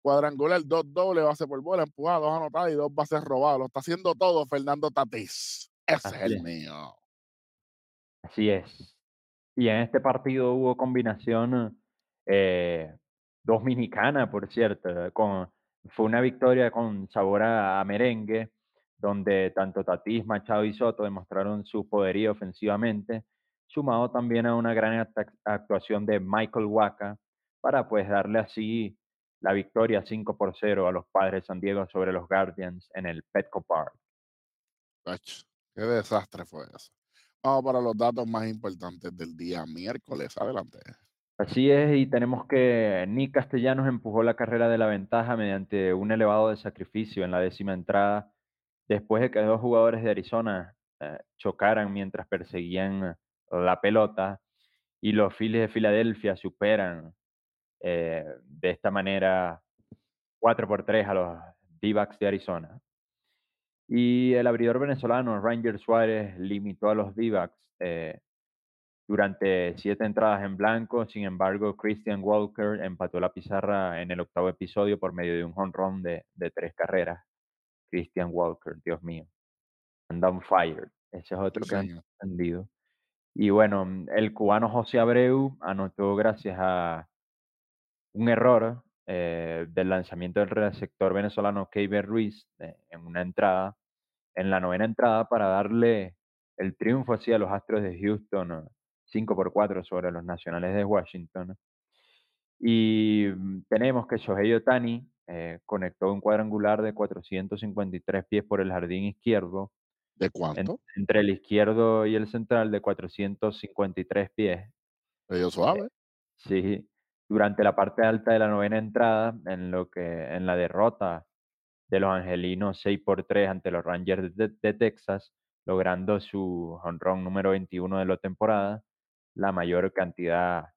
Cuadrangular, dos doble, base por bola, empujada, dos anotadas y dos bases robadas. Lo está haciendo todo Fernando Tatis. Ese es el mío. Así es. Y en este partido hubo combinación eh, dominicana, por cierto. Con, fue una victoria con sabor a merengue, donde tanto Tatis, Machado y Soto demostraron su poderío ofensivamente sumado también a una gran actuación de Michael Waka para pues darle así la victoria 5 por 0 a los padres San Diego sobre los Guardians en el Petco Park. qué desastre fue eso. Vamos para los datos más importantes del día miércoles. Adelante. Así es, y tenemos que Nick Castellanos empujó la carrera de la ventaja mediante un elevado de sacrificio en la décima entrada, después de que dos jugadores de Arizona eh, chocaran mientras perseguían la pelota y los Phillies de Filadelfia superan eh, de esta manera 4 por 3 a los D-backs de Arizona. Y el abridor venezolano Ranger Suárez limitó a los D-backs eh, durante siete entradas en blanco. Sin embargo, Christian Walker empató la pizarra en el octavo episodio por medio de un home run de, tres carreras. Christian Walker, Dios mío. And on fire. Ese es otro que han entendido. Y bueno, el cubano José Abreu anotó gracias a un error eh, del lanzamiento del receptor venezolano Keiber Ruiz eh, en una entrada, en la novena entrada, para darle el triunfo así a los Astros de Houston, 5 por 4 sobre los Nacionales de Washington. Y mm, tenemos que Shohei Otani eh, conectó un cuadrangular de 453 pies por el jardín izquierdo ¿De cuánto? entre el izquierdo y el central de 453 pies. Medio suave. sí, durante la parte alta de la novena entrada, en lo que en la derrota de los angelinos 6 por 3 ante los Rangers de, Texas, logrando su honrón número 21 de la temporada, la mayor cantidad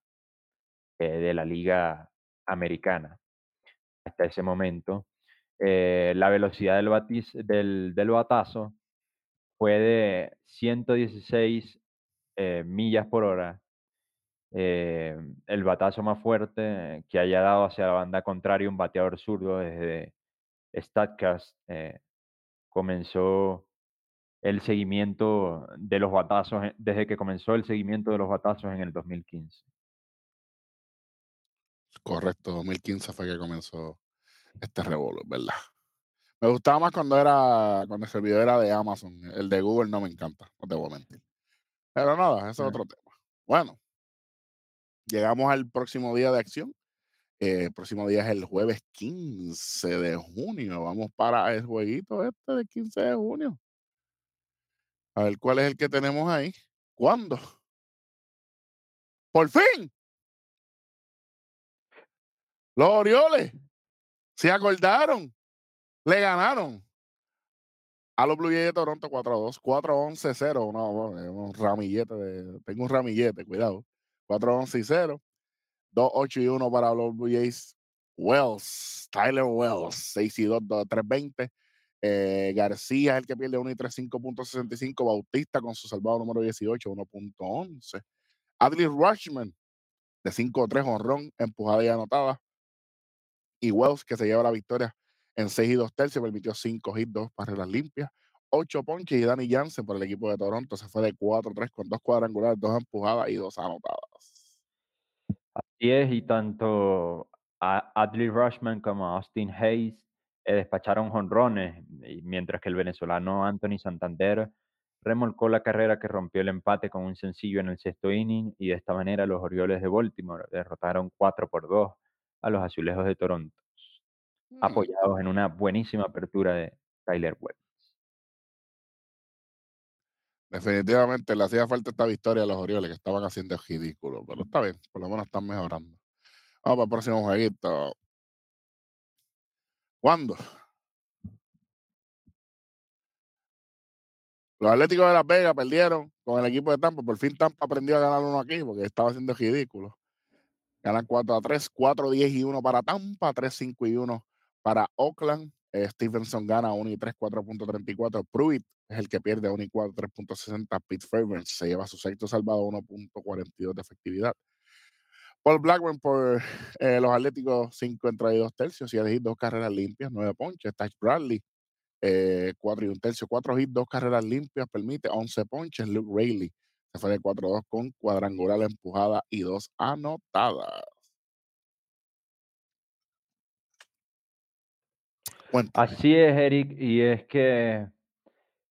eh, de la liga americana hasta ese momento. Eh, la velocidad del, batiz, del, del batazo fue de 116 eh, millas por hora. Eh, el batazo más fuerte que haya dado hacia la banda contraria un bateador zurdo desde StatCast eh, comenzó el seguimiento de los batazos, desde que comenzó el seguimiento de los batazos en el 2015. Correcto, 2015 fue que comenzó este revuelo, ¿verdad? Me gustaba más cuando era, cuando el video era de Amazon. El de Google no me encanta, no te voy a mentir. Pero nada, ese es otro tema. Bueno, llegamos al próximo día de acción. Eh, el próximo día es el jueves 15 de junio. Vamos para el jueguito este del 15 de junio. A ver cuál es el que tenemos ahí. ¿Cuándo? ¡Por fin! Los Orioles se acordaron le ganaron a los Blue Jays de Toronto 4-2, 4-11-0. No, un ramillete, de, tengo un ramillete, cuidado. 4-11-0. 2-8 1 para los Blue Jays. Wells, Tyler Wells, 6 2, 3-20. Eh, García es el que pierde 1 y 3, 5.65. Bautista con su salvado número 18, 1.11. Adley Rushman de 5-3, honrón, empujada y anotada. Y Wells que se lleva la victoria en 6 y 2 tercios, permitió 5 hits, 2 las limpias, 8 ponches y Danny Jansen por el equipo de Toronto se fue de 4-3 con 2 cuadrangulares, 2 empujadas y 2 anotadas. Así es, y tanto Adley Rushman como Austin Hayes eh, despacharon jonrones, mientras que el venezolano Anthony Santander remolcó la carrera que rompió el empate con un sencillo en el sexto inning y de esta manera los Orioles de Baltimore derrotaron 4 por 2 a los Azulejos de Toronto. Mm. apoyados en una buenísima apertura de Tyler Webb. Definitivamente le hacía falta esta victoria a los Orioles que estaban haciendo ridículo, pero está bien, por lo menos están mejorando. Vamos para el próximo jueguito. ¿Cuándo? Los Atléticos de Las Vegas perdieron con el equipo de Tampa. Por fin Tampa aprendió a ganar uno aquí porque estaba haciendo ridículo. Ganan 4 a 3, 4 10 y 1 para Tampa, 3 5 y 1 para Oakland. Eh, Stevenson gana 1 y 3, 4.34. Pruitt es el que pierde 1 y 4, 3.60. Pete Fairburn se lleva su sexto salvado, 1.42 de efectividad. Paul Blackburn por eh, los Atléticos, 5 entradas y 2 tercios. Y elegir dos carreras limpias, 9 ponches. Taj Bradley, 4 y 1 tercio, 4 hits, 2 carreras limpias, permite 11 ponches. Luke Rayleigh se fue de 4-2 con cuadrangular empujada y 2 anotadas. Cuéntame. Así es, Eric, y es que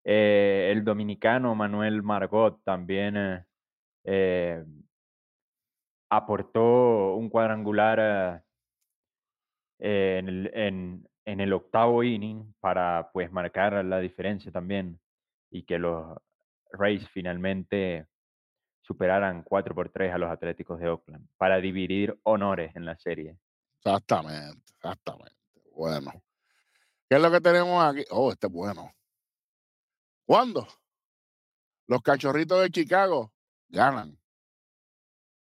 eh, el dominicano Manuel Margot también eh, eh, aportó un cuadrangular en, el, en- en el octavo inning para pues marcar la diferencia también y que los Rays finalmente superaran 4 por 3 a los Atléticos de Oakland para dividir honores en la serie. Exactamente, exactamente. Bueno. ¿Qué es lo que tenemos aquí? Oh, este es bueno. ¿Cuándo? Los cachorritos de Chicago ganan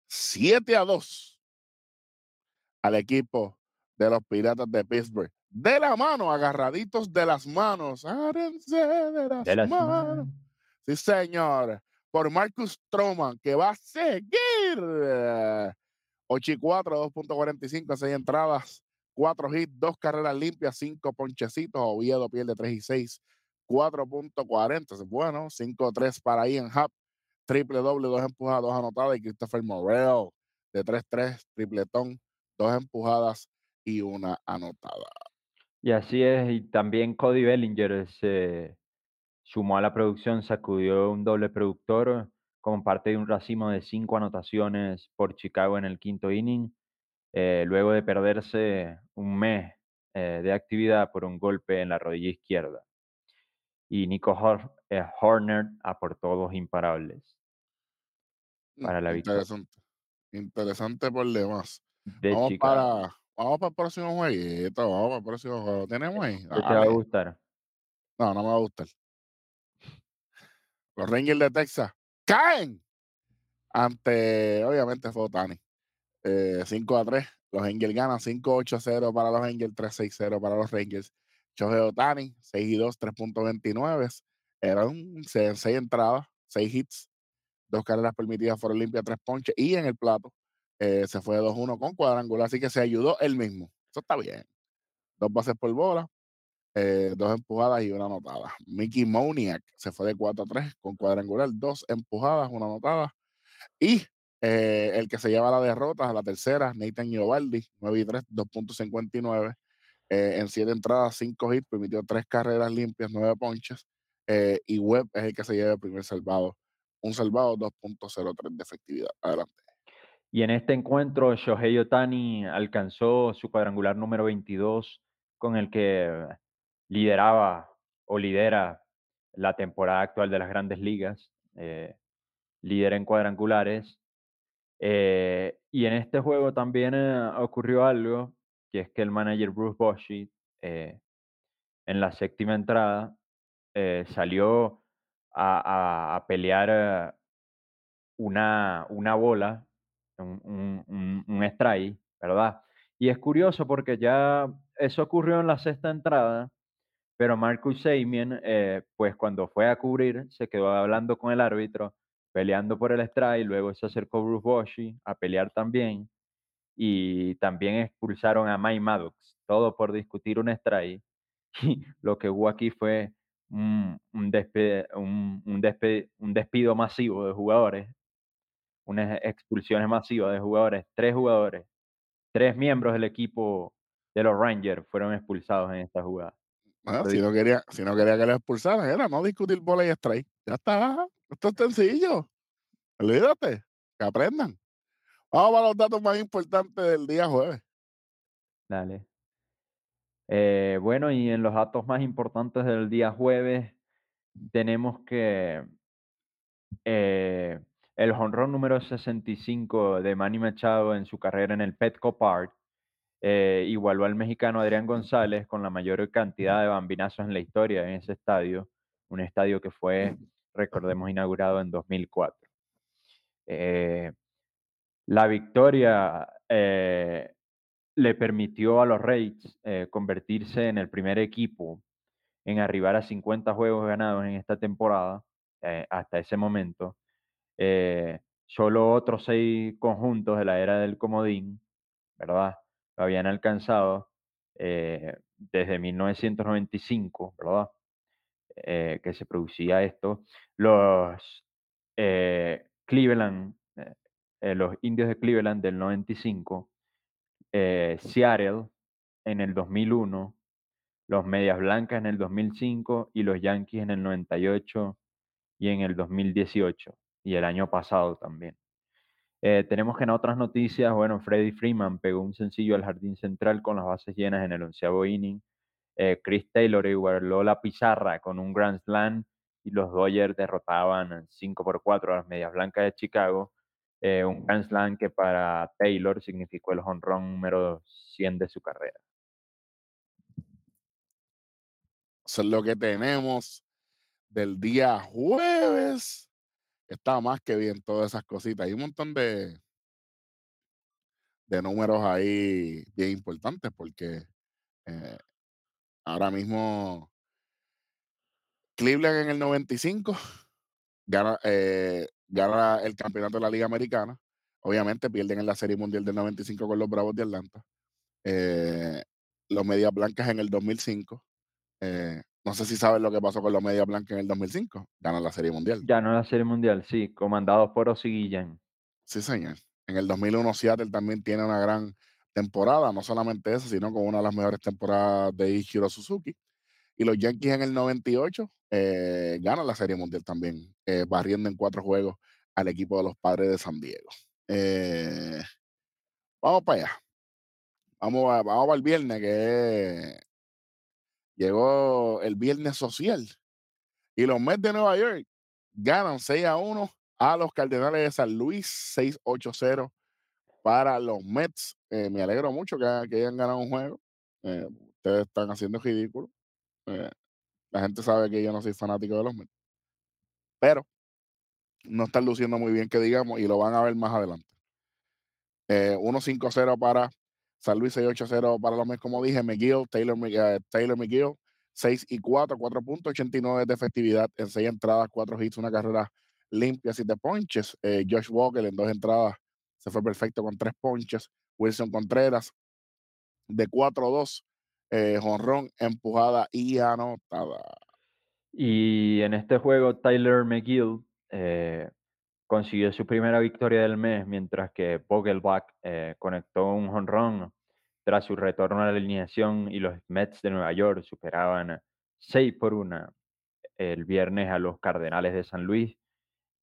7 a 2 al equipo de los Piratas de Pittsburgh. De la mano, agarraditos de las manos. Agárrense de las, De las manos. manos. Sí, señor. Por Marcus Stroman, que va a seguir. eh, 8 y 4, 2.45, 6 entradas, 4 hits, 2 carreras limpias, 5 ponchecitos. Oviedo pierde 3 y 6, 4.40. es Bueno, 5-3 para Ian Happ, triple doble, 2 empujadas, 2 anotadas. Y Christopher Morel de 3-3, tripletón, 2 empujadas y una anotada. Y así es, y también Cody Bellinger se sumó a la producción, sacudió un doble productor como parte de un racimo de cinco anotaciones por Chicago en el quinto inning, eh, luego de perderse un mes eh, de actividad por un golpe en la rodilla izquierda. Y Nico Hor- eh, Horner aportó dos imparables Mm, para la victoria Interesante. Interesante por demás. de Vamos Chicago. para, vamos para el próximo jueguito. Vamos para el próximo juego. ¿Tenemos ahí? ¿Qué te va a gustar? No, no me va a gustar. Los Rangers de Texas caen ante, obviamente, fue Otani. Eh, 5 a 3. Los Angels ganan 5-8 a 0 para los Angels, 3-6-0 para los Rangers. Shohei Otani, 6 y 2, 3.29. Eran 6 entradas, 6 hits, dos carreras permitidas fueron limpias, 3 ponches. Y en el plato eh, se fue 2-1 con cuadrangular, así que se ayudó él mismo. Eso está bien. Dos bases por bola, eh, dos empujadas y una anotada. Mickey Moniak se fue de 4 a 3 con cuadrangular, dos empujadas, una anotada. Y eh, el que se lleva la derrota a la tercera, Nathan Iovaldi, 9 y 3, 2.59. Eh, en 7 entradas, 5 hits, permitió 3 carreras limpias, 9 ponches. Eh, y Webb es el que se lleva el primer salvado. Un salvado, 2.03 de efectividad. Adelante. Y en este encuentro, Shohei Otani alcanzó su cuadrangular número 22, con el que lideraba o lidera la temporada actual de las grandes ligas, eh, líder en cuadrangulares. Eh, y en este juego también eh, ocurrió algo, que es que el manager Bruce Bochy, eh, en la séptima entrada, salió a, pelear una, una bola, un, un, un- strike, ¿verdad? Y es curioso porque ya eso ocurrió en la sexta entrada, pero Marcus Semien, eh, pues cuando fue a cubrir, se quedó hablando con el árbitro, peleando por el strike, luego se acercó Bruce Bochy a pelear también, y también expulsaron a Mike Maddox, todo por discutir un strike. Lo que hubo aquí fue un, un, un despido masivo de jugadores, unas expulsiones masivas de jugadores, tres jugadores, tres miembros del equipo de los Rangers fueron expulsados en esta jugada. Si, no quería, si no quería que lo expulsaran, era no discutir bola y strike. Ya está. Esto es sencillo. Olvídate. Que aprendan. Vamos a los datos más importantes del día jueves. Dale. Eh, bueno, y en los datos más importantes del día jueves tenemos que eh, el jonrón número 65 de Manny Machado en su carrera en el Petco Park eh, igualó al mexicano Adrián González con la mayor cantidad de bambinazos en la historia en ese estadio, un estadio que fue recordemos, inaugurado en 2004. Eh, la victoria eh, le permitió a los eh, convertirse en el primer equipo en arribar a 50 juegos ganados en esta temporada, hasta ese momento. solo otros seis conjuntos de la era del comodín, ¿verdad? Habían alcanzado desde 1995, ¿verdad? que se producía esto. Los Cleveland eh, los indios de Cleveland del 95, eh, Seattle en el 2001, los Medias Blancas en el 2005 y los Yankees en el 98 y en el 2018 y el año pasado también. Eh, tenemos que en otras noticias, bueno, Freddie Freeman pegó un sencillo al jardín central con las bases llenas en el onceavo inning. Chris Taylor igualó la pizarra con un Grand Slam y los Dodgers derrotaban 5 por 4 a las Medias Blancas de Chicago. Eh, un Grand Slam que para Taylor significó el honrón número 100 de su carrera. Eso es lo que tenemos del día jueves. Está más que bien todas esas cositas. Hay un montón de, de números ahí bien importantes porque eh, ahora mismo Cleveland en el 95 gana, eh, gana el campeonato de la Liga Americana. Obviamente pierden en la Serie Mundial del 95 con los Bravos de Atlanta. Eh, los Medias Blancas en el 2005. Eh, no sé si sabes lo que pasó con los Medias Blancas en el 2005. Ganan la Serie Mundial. Ganó la Serie Mundial, sí, comandados por Osiguillan. Sí, señor. En el 2001 Seattle también tiene una gran temporada, no solamente eso, sino con una de las mejores temporadas de Ichiro Suzuki. Y los Yankees en el 98 eh, ganan la Serie Mundial también, eh, barriendo en cuatro juegos al equipo de los padres de San Diego. Eh, vamos para allá. Vamos, a, vamos para el viernes, que llegó el viernes social. Y los Mets de Nueva York ganan 6 a 1 a los Cardenales de San Luis, 6-8-0 para los Mets. me alegro mucho que, que, hayan ganado un juego. ustedes están haciendo ridículo. Eh, la gente sabe que yo no soy fanático de los Mets. Pero no están luciendo muy bien, que digamos, y lo van a ver más adelante. 1-5-0 eh, para San Luis, 6-8-0 para los Mets, como dije. McGill, Taylor, eh, Taylor McGill, 6 y 4, 4.89 de efectividad en 6 entradas, 4 hits, una carrera limpia, 7 ponches. Josh Walker en dos entradas se fue perfecto con 3 ponches. Wilson Contreras de 4-2 eh, jonrón, empujada y anotada. Y en este juego, Tyler McGill eh, consiguió su primera victoria del mes, mientras que Vogelbach eh, conectó un jonrón tras su retorno a la alineación y los Mets de Nueva York superaban 6 por 1 el viernes a los Cardenales de San Luis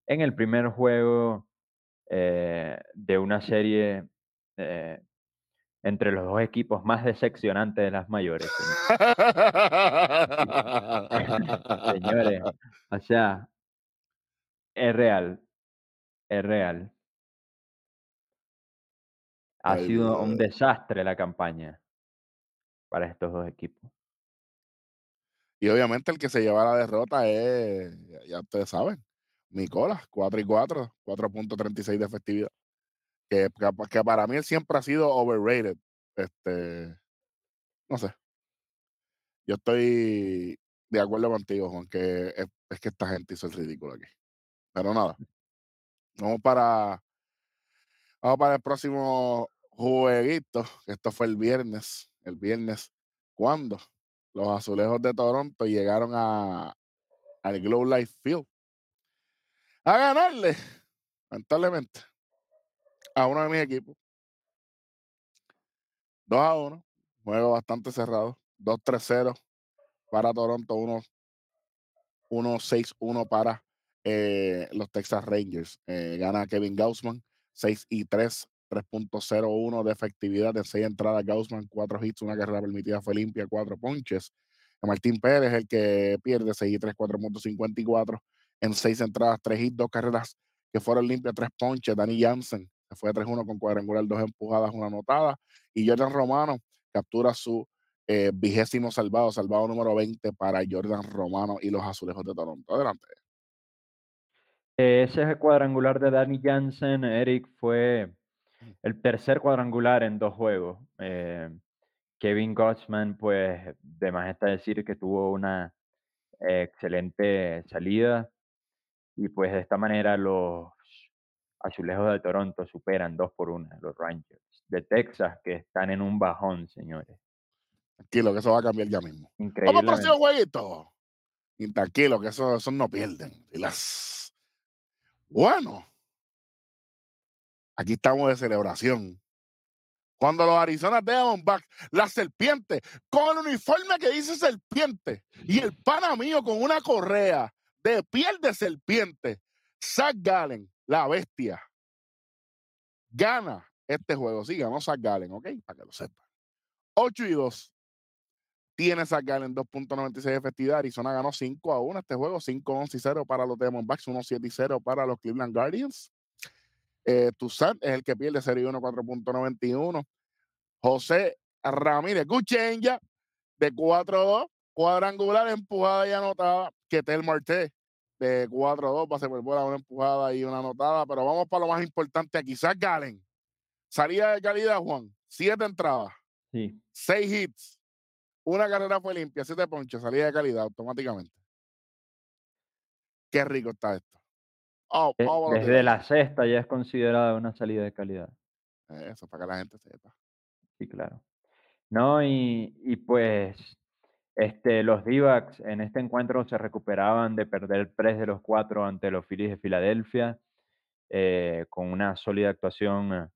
en el primer juego de una serie entre los dos equipos más decepcionantes de las mayores. Señores, o sea, es real, es real. Ha sido un desastre la campaña para estos dos equipos. Y obviamente el que se lleva la derrota es, ya ustedes saben, Nicolás, 4 y 4, 4.36 de efectividad que, que para mí él siempre ha sido overrated. Este, no sé. Yo estoy de acuerdo contigo, Juan, que es, que esta gente hizo el ridículo aquí. Pero nada. Vamos para, vamos para el próximo jueguito. Esto fue el viernes. El viernes, cuando los azulejos de Toronto llegaron a, al Globe Life Field a ganarle, lamentablemente, a uno de mis equipos. 2 a 1, juego bastante cerrado. 2-3-0 para Toronto, 1-6-1 para eh, los Texas Rangers. Eh, gana Kevin Gaussman, 6 y 3, 3.01 de efectividad en 6 entradas. Gaussman, 4 hits, una carrera permitida fue limpia, 4 ponches. Martín Pérez, el que pierde 6 y 3, 4.54 en 6 entradas, 3 hits, 2 carreras que fueron limpias, 3 ponches. Danny Jansen, se fue 3-1 con cuadrangular, dos empujadas, una anotada. Y Jordan Romano captura su eh, vigésimo salvado, salvado número 20 para Jordan Romano y los azulejos de Toronto. Adelante. Ese cuadrangular de Danny Jansen, Eric, fue el tercer cuadrangular en dos juegos. Eh, Kevin Gottman, pues, de más está decir que tuvo una excelente salida y pues de esta manera los Azulejos de Toronto superan 2 por 1 a los Rangers de Texas, que están en un bajón, señores. Tranquilo, que eso va a cambiar ya mismo. Vamos al Increíblemente. próximo jueguito. Tranquilo, que eso, eso no pierden. Y las... Bueno, aquí estamos de celebración. Cuando los Arizona Diamondbacks, la serpiente, con el uniforme que dice serpiente, y el pana mío con una correa de piel de serpiente, Zach Gallen, la bestia, gana este juego. Sí, ganó Zach Gallen, ¿ok? Para que lo sepan. 8 y 2. Tiene Zach Gallen 2.96 de efectividad. Arizona ganó 5 a 1 este juego. 5 11 y 0 para los Diamondbacks. 1 7 y 0 para los Cleveland Guardians. Eh, Toussaint es el que pierde 0 y 1, 4.91. José Ramírez, Guchenja, de 4-2, cuadrangular, empujada y anotada. Ketel Marte, de 4-2, pase por bola, una empujada y una anotada. Pero vamos para lo más importante aquí. Zach Gallen, salida de calidad, Juan. 7 entradas, Sí, 6 hits, una carrera fue limpia, 7 ponches, salida de calidad automáticamente. Qué rico está esto. Oh, desde la sexta ya es considerada una salida de calidad. Eso, para que la gente sepa. Sí, claro. No, y, y pues este, los D-backs en este encuentro se recuperaban de perder tres de los cuatro ante los Phillies de Filadelfia, eh, con una sólida actuación eh,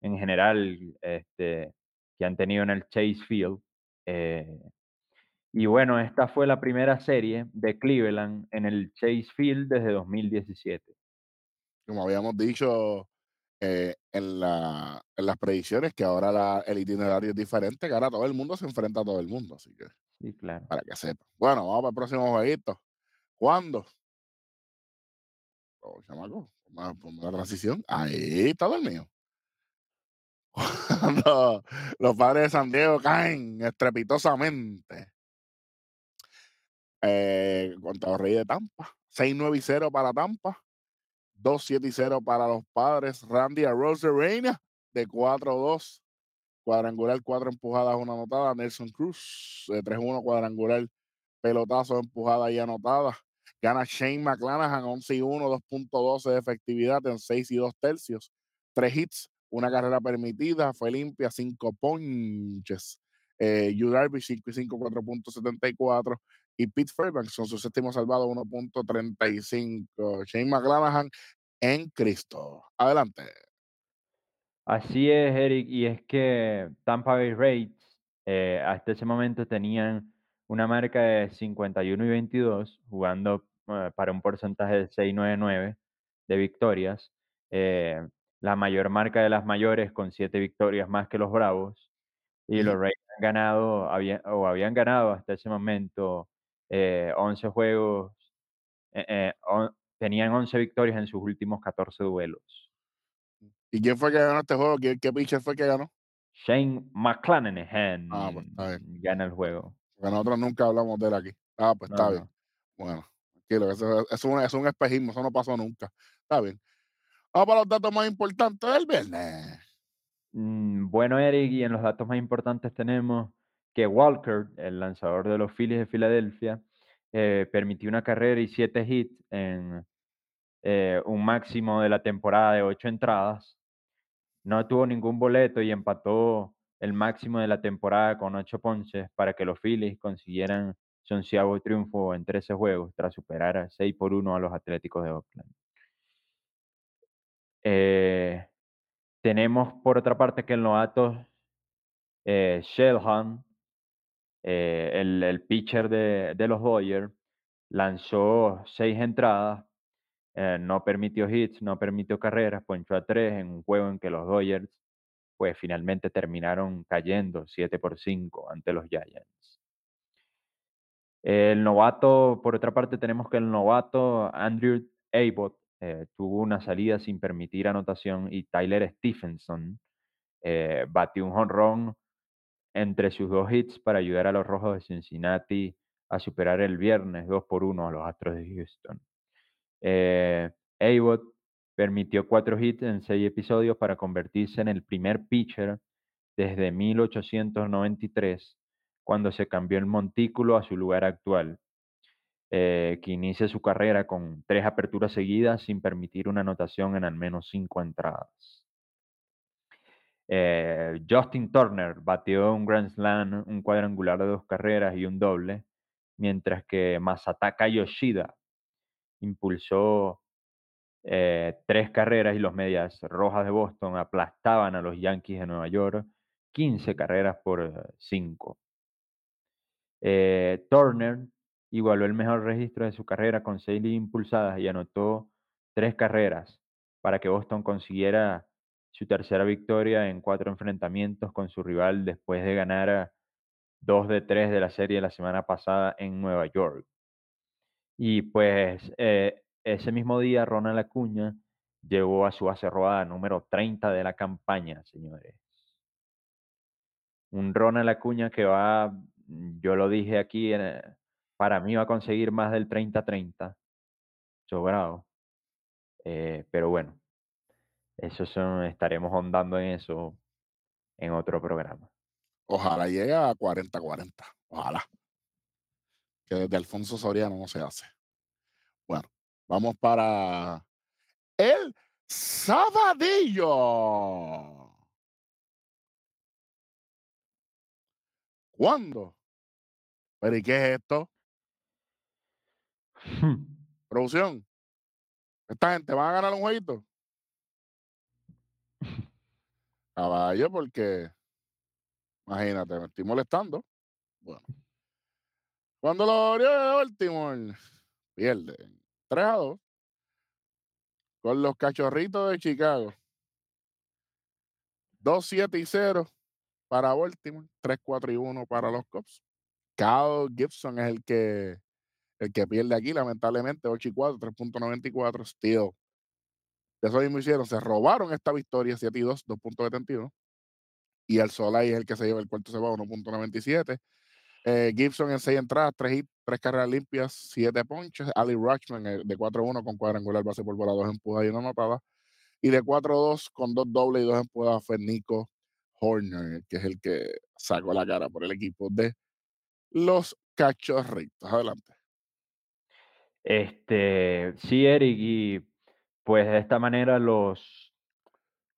en general este, que han tenido en el Chase Field. Eh, y bueno, esta fue la primera serie de Cleveland en el Chase Field desde 2017. como habíamos dicho eh, en, la, en las predicciones, que ahora la- el itinerario es diferente, que ahora todo el mundo se enfrenta a todo el mundo, así que Sí, claro. para que sepan. Bueno, vamos para el próximo jueguito. ¿Cuándo? Oh, chamaco, la transición. Ahí está dormido. Cuando los padres de San Diego caen estrepitosamente eh, contra los Reyes de Tampa. 6-9 y 0 para Tampa. 2-7 y 0 para los padres. Randy Arroyo Reina de 4-2. Cuadrangular, 4 empujadas, una anotada. Nelson Cruz de 3-1, cuadrangular, pelotazo, empujada y anotada. Gana Shane McClanahan 11 y 1, 2.12 de efectividad en 6 y 2 tercios. 3 hits, una carrera permitida, fue limpia, 5 ponches. Eh, Yu Darvish 5 y 5, 4.74. Y Pete Fairbanks con su séptimo salvado 1.35. Shane McClanahan en Cristo. Adelante. Así es, Eric, y es que Tampa Bay Rays eh, hasta ese momento tenían una marca de 51 y 22, jugando eh, para un porcentaje de 6.99 de victorias, eh, la mayor marca de las mayores con 7 victorias más que los Bravos, y los. Rays han ganado, había- o habían ganado hasta ese momento eh, 11 juegos, eh, eh, on- tenían 11 victorias en sus últimos 14 duelos. ¿Y quién fue que ganó este juego? ¿Quién, ¿Qué pitcher fue que ganó? Shane McClanahan Ah, pues, está bien. gana el juego. Porque nosotros nunca hablamos de él aquí. Ah, pues No, está no. bien. Bueno, tranquilo, eso, eso es un, es un espejismo, eso no pasó nunca. Está bien. Vamos para los datos más importantes del viernes. Mm, Bueno, Eric, y en los datos más importantes tenemos que Walker, el lanzador de los Phillies de Filadelfia, eh, permitió una carrera y siete hits en eh, un máximo de la temporada de ocho entradas. No tuvo ningún boleto y empató el máximo de la temporada con ocho ponches para que los Phillies consiguieran su onceavo triunfo en 13 juegos tras superar a 6 por 1 a los Atléticos de Oakland. Eh, tenemos por otra parte que el novato eh, Shelhan, eh, el, el pitcher de, de los Dodgers, lanzó seis entradas, eh, no permitió hits, no permitió carreras, ponchó a tres en un juego en que los Dodgers pues finalmente terminaron cayendo 7 por 5 ante los Giants. El novato, por otra parte, tenemos que el novato Andrew Abbott eh, tuvo una salida sin permitir anotación y Tyler Stephenson eh, batió un jonrón entre sus dos hits para ayudar a los Rojos de Cincinnati a superar el viernes 2 por 1 a los Astros de Houston. Eh, Abbott permitió cuatro hits en seis episodios para convertirse en el primer pitcher desde 1893, cuando se cambió el montículo a su lugar actual, eh, que inicia su carrera con tres aperturas seguidas sin permitir una anotación en al menos cinco entradas. Eh, Justin Turner batió un Grand Slam, un cuadrangular de dos carreras y un doble, mientras que Masataka Yoshida impulsó eh, tres carreras y los Medias Rojas de Boston aplastaban a los Yankees de Nueva York 15 carreras por 5. Eh, Turner igualó el mejor registro de su carrera con seis impulsadas y anotó tres carreras para que Boston consiguiera su tercera victoria en cuatro enfrentamientos con su rival después de ganar dos de tres de la serie la semana pasada en Nueva York. Y pues eh, ese mismo día Ronald Acuña llegó a su base robada número 30 de la campaña, señores. Un Ronald Acuña que va, yo lo dije aquí, eh, para mí va a conseguir más del 30-30, sobrado. Eh, pero bueno, eso son, estaremos ahondando en eso en otro programa. Ojalá llegue a 40-40. Ojalá. Que desde Alfonso Soriano no se hace. Bueno, vamos para el sabadillo. ¿Cuándo? ¿Pero y qué es esto? Producción. Esta gente va a ganar un jueguito. Caballo, porque imagínate, me estoy molestando. Bueno. Cuando los Orioles de Baltimore pierden 3 a 2 con los cachorritos de Chicago. 2, 7 y 0 para Baltimore, 3, 4 y 1 para los Cubs. Kyle Gibson es el que el que pierde aquí, lamentablemente, 8 y 4, 3.94. Steel. De eso mismo hicieron. Se robaron esta victoria, 7 y 2, 2.71. Y el Solay es el que se lleva el cuarto se va 1.97. Eh, Gibson en 6 entradas, 3 hits, 3 carreras limpias, 7 ponches. Ali Rushman eh, de 4-1 con cuadrangular base por bola, 2 empujadas y una anotada. Y de 4-2 con 2 dobles y 2 empujadas fue Nico Horner, que es el que sacó la cara por el equipo de los cachorritos. Adelante. Este, sí, Eric, y pues de esta manera los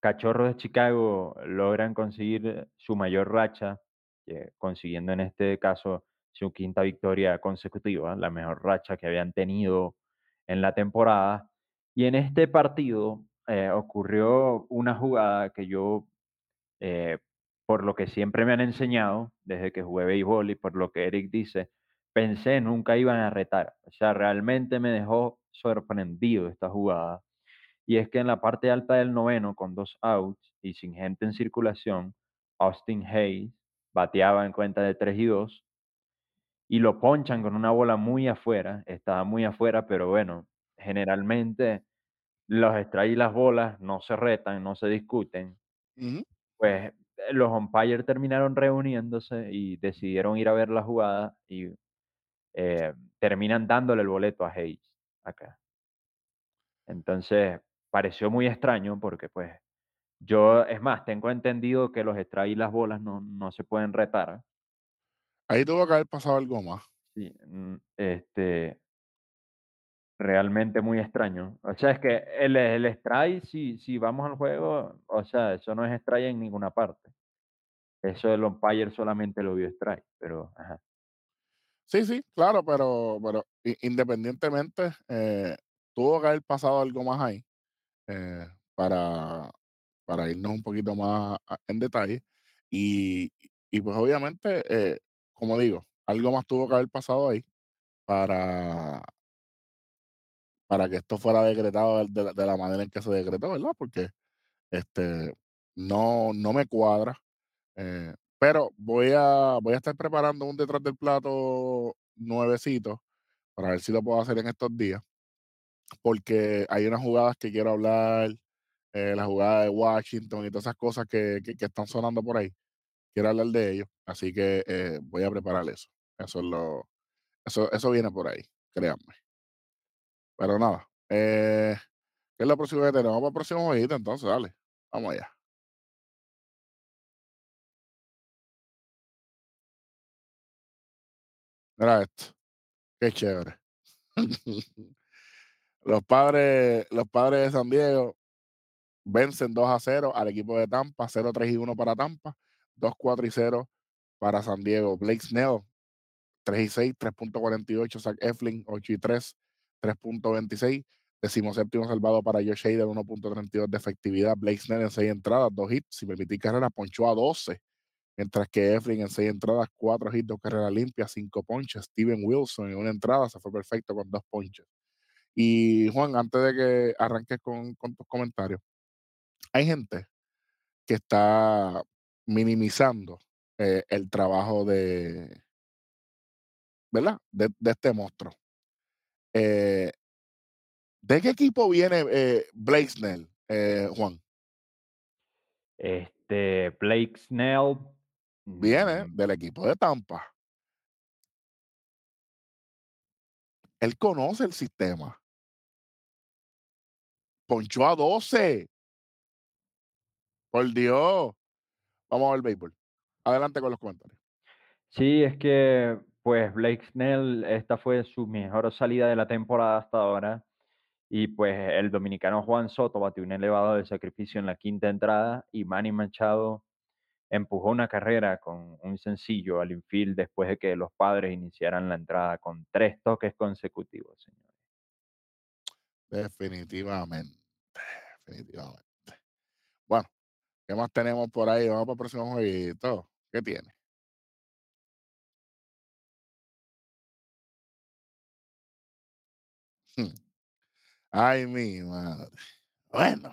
cachorros de Chicago logran conseguir su mayor racha, consiguiendo en este caso su quinta victoria consecutiva, la mejor racha que habían tenido en la temporada. Y en este partido eh, ocurrió una jugada que yo, eh, por lo que siempre me han enseñado desde que jugué béisbol y por lo que Eric dice, pensé nunca iban a retar. O sea, realmente me dejó sorprendido esta jugada. Y es que en la parte alta del noveno, con dos outs y sin gente en circulación, Austin Hayes bateaba en cuenta de 3 y 2 y lo ponchan con una bola muy afuera. Estaba muy afuera, pero bueno, generalmente los strikes y las bolas no se retan, no se discuten. Pues los umpires terminaron reuniéndose y decidieron ir a ver la jugada y eh, terminan dándole el boleto a Hayes acá. Entonces, pareció muy extraño porque pues yo, es más, tengo entendido que los strikes y las bolas no, no se pueden retar. Ahí tuvo que haber pasado algo más. Sí, mm, este, realmente muy extraño. O sea, es que el, el strike, si, si vamos al juego, o sea, eso no es strike en ninguna parte. Eso el umpire solamente lo vio strike, pero ajá. Sí, sí, claro, pero, pero independientemente, eh, tuvo que haber pasado algo más ahí eh, para, para irnos un poquito más en detalle. Y, y pues obviamente, eh, como digo, algo más tuvo que haber pasado ahí para, para que esto fuera decretado de, la manera en que se decretó, ¿verdad? Porque este, no, no me cuadra. Pero voy a, voy a estar preparando un detrás del plato nuevecito para ver si lo puedo hacer en estos días. Porque hay unas jugadas que quiero hablar, eh, la jugada de Washington y todas esas cosas que, que, están sonando por ahí. Quiero hablar de ellos. Así que eh, voy a preparar eso. Eso es lo, eso, eso viene por ahí, créanme. Pero nada. Eh, ¿Qué es lo próximo que tenemos? Vamos el próximo jueguito, entonces, dale. Vamos allá. Mira esto. Qué chévere. los padres, los padres de San Diego vencen 2 a 0 al equipo de Tampa, 0 3 y 1 para Tampa, 2 4 y 0 para San Diego. Blake Snell, 3 y 6, 3.48. Zach Eflin, 8 y 3, 3.26. Decimoséptimo salvado para Josh Hader, 1.32 de efectividad. Blake Snell en 6 entradas, 2 hits, sin permitir carrera, ponchó a 12. Mientras que Eflin en 6 entradas, 4 hits, 2 carreras limpias, 5 ponches. Steven Wilson en una entrada se fue perfecto con 2 ponches. Y Juan, antes de que arranques con, tus comentarios, hay gente que está minimizando eh, el trabajo de, ¿verdad? De, de este monstruo. Eh, ¿De qué equipo viene eh, Blake Snell, eh, Juan? Este, Blake Snell. Viene del equipo de Tampa. Él conoce el sistema. Ponchó a 12. Por Dios. Vamos a ver el béisbol. Adelante con los comentarios. Sí, es que pues Blake Snell, esta fue su mejor salida de la temporada hasta ahora. Y pues el dominicano Juan Soto batió un elevado de sacrificio en la quinta entrada y Manny Machado empujó una carrera con un sencillo al infield después de que los padres iniciaran la entrada con tres toques consecutivos, señores. Definitivamente. Definitivamente. Bueno, ¿qué más tenemos por ahí? Vamos para el próximo jueguito. ¿Qué tiene? Hmm. Ay, mi madre. Bueno.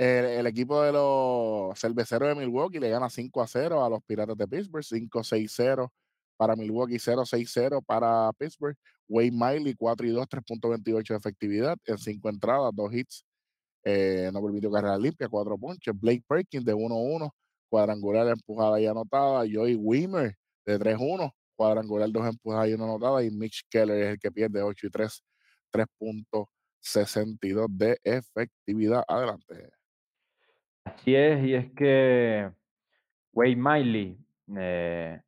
El, el equipo de los cerveceros de Milwaukee le gana 5 a 0 a los Piratas de Pittsburgh, 5-6-0 para Milwaukee, 0-6-0 para Pittsburgh. Wade Miley, 4 y 2, 3.28 de efectividad en 5 entradas, 2 hits, eh, no permitió carrera limpia, 4 ponches. Blake Perkins de 1-1, cuadrangular empujada y anotada. Joey Weimer de 3-1, cuadrangular, 2 empujadas y 1 anotada. Y Mitch Keller es el que pierde 8 y 3, 3.62 de efectividad. Adelante. Así es, y es que Wade Miley eh,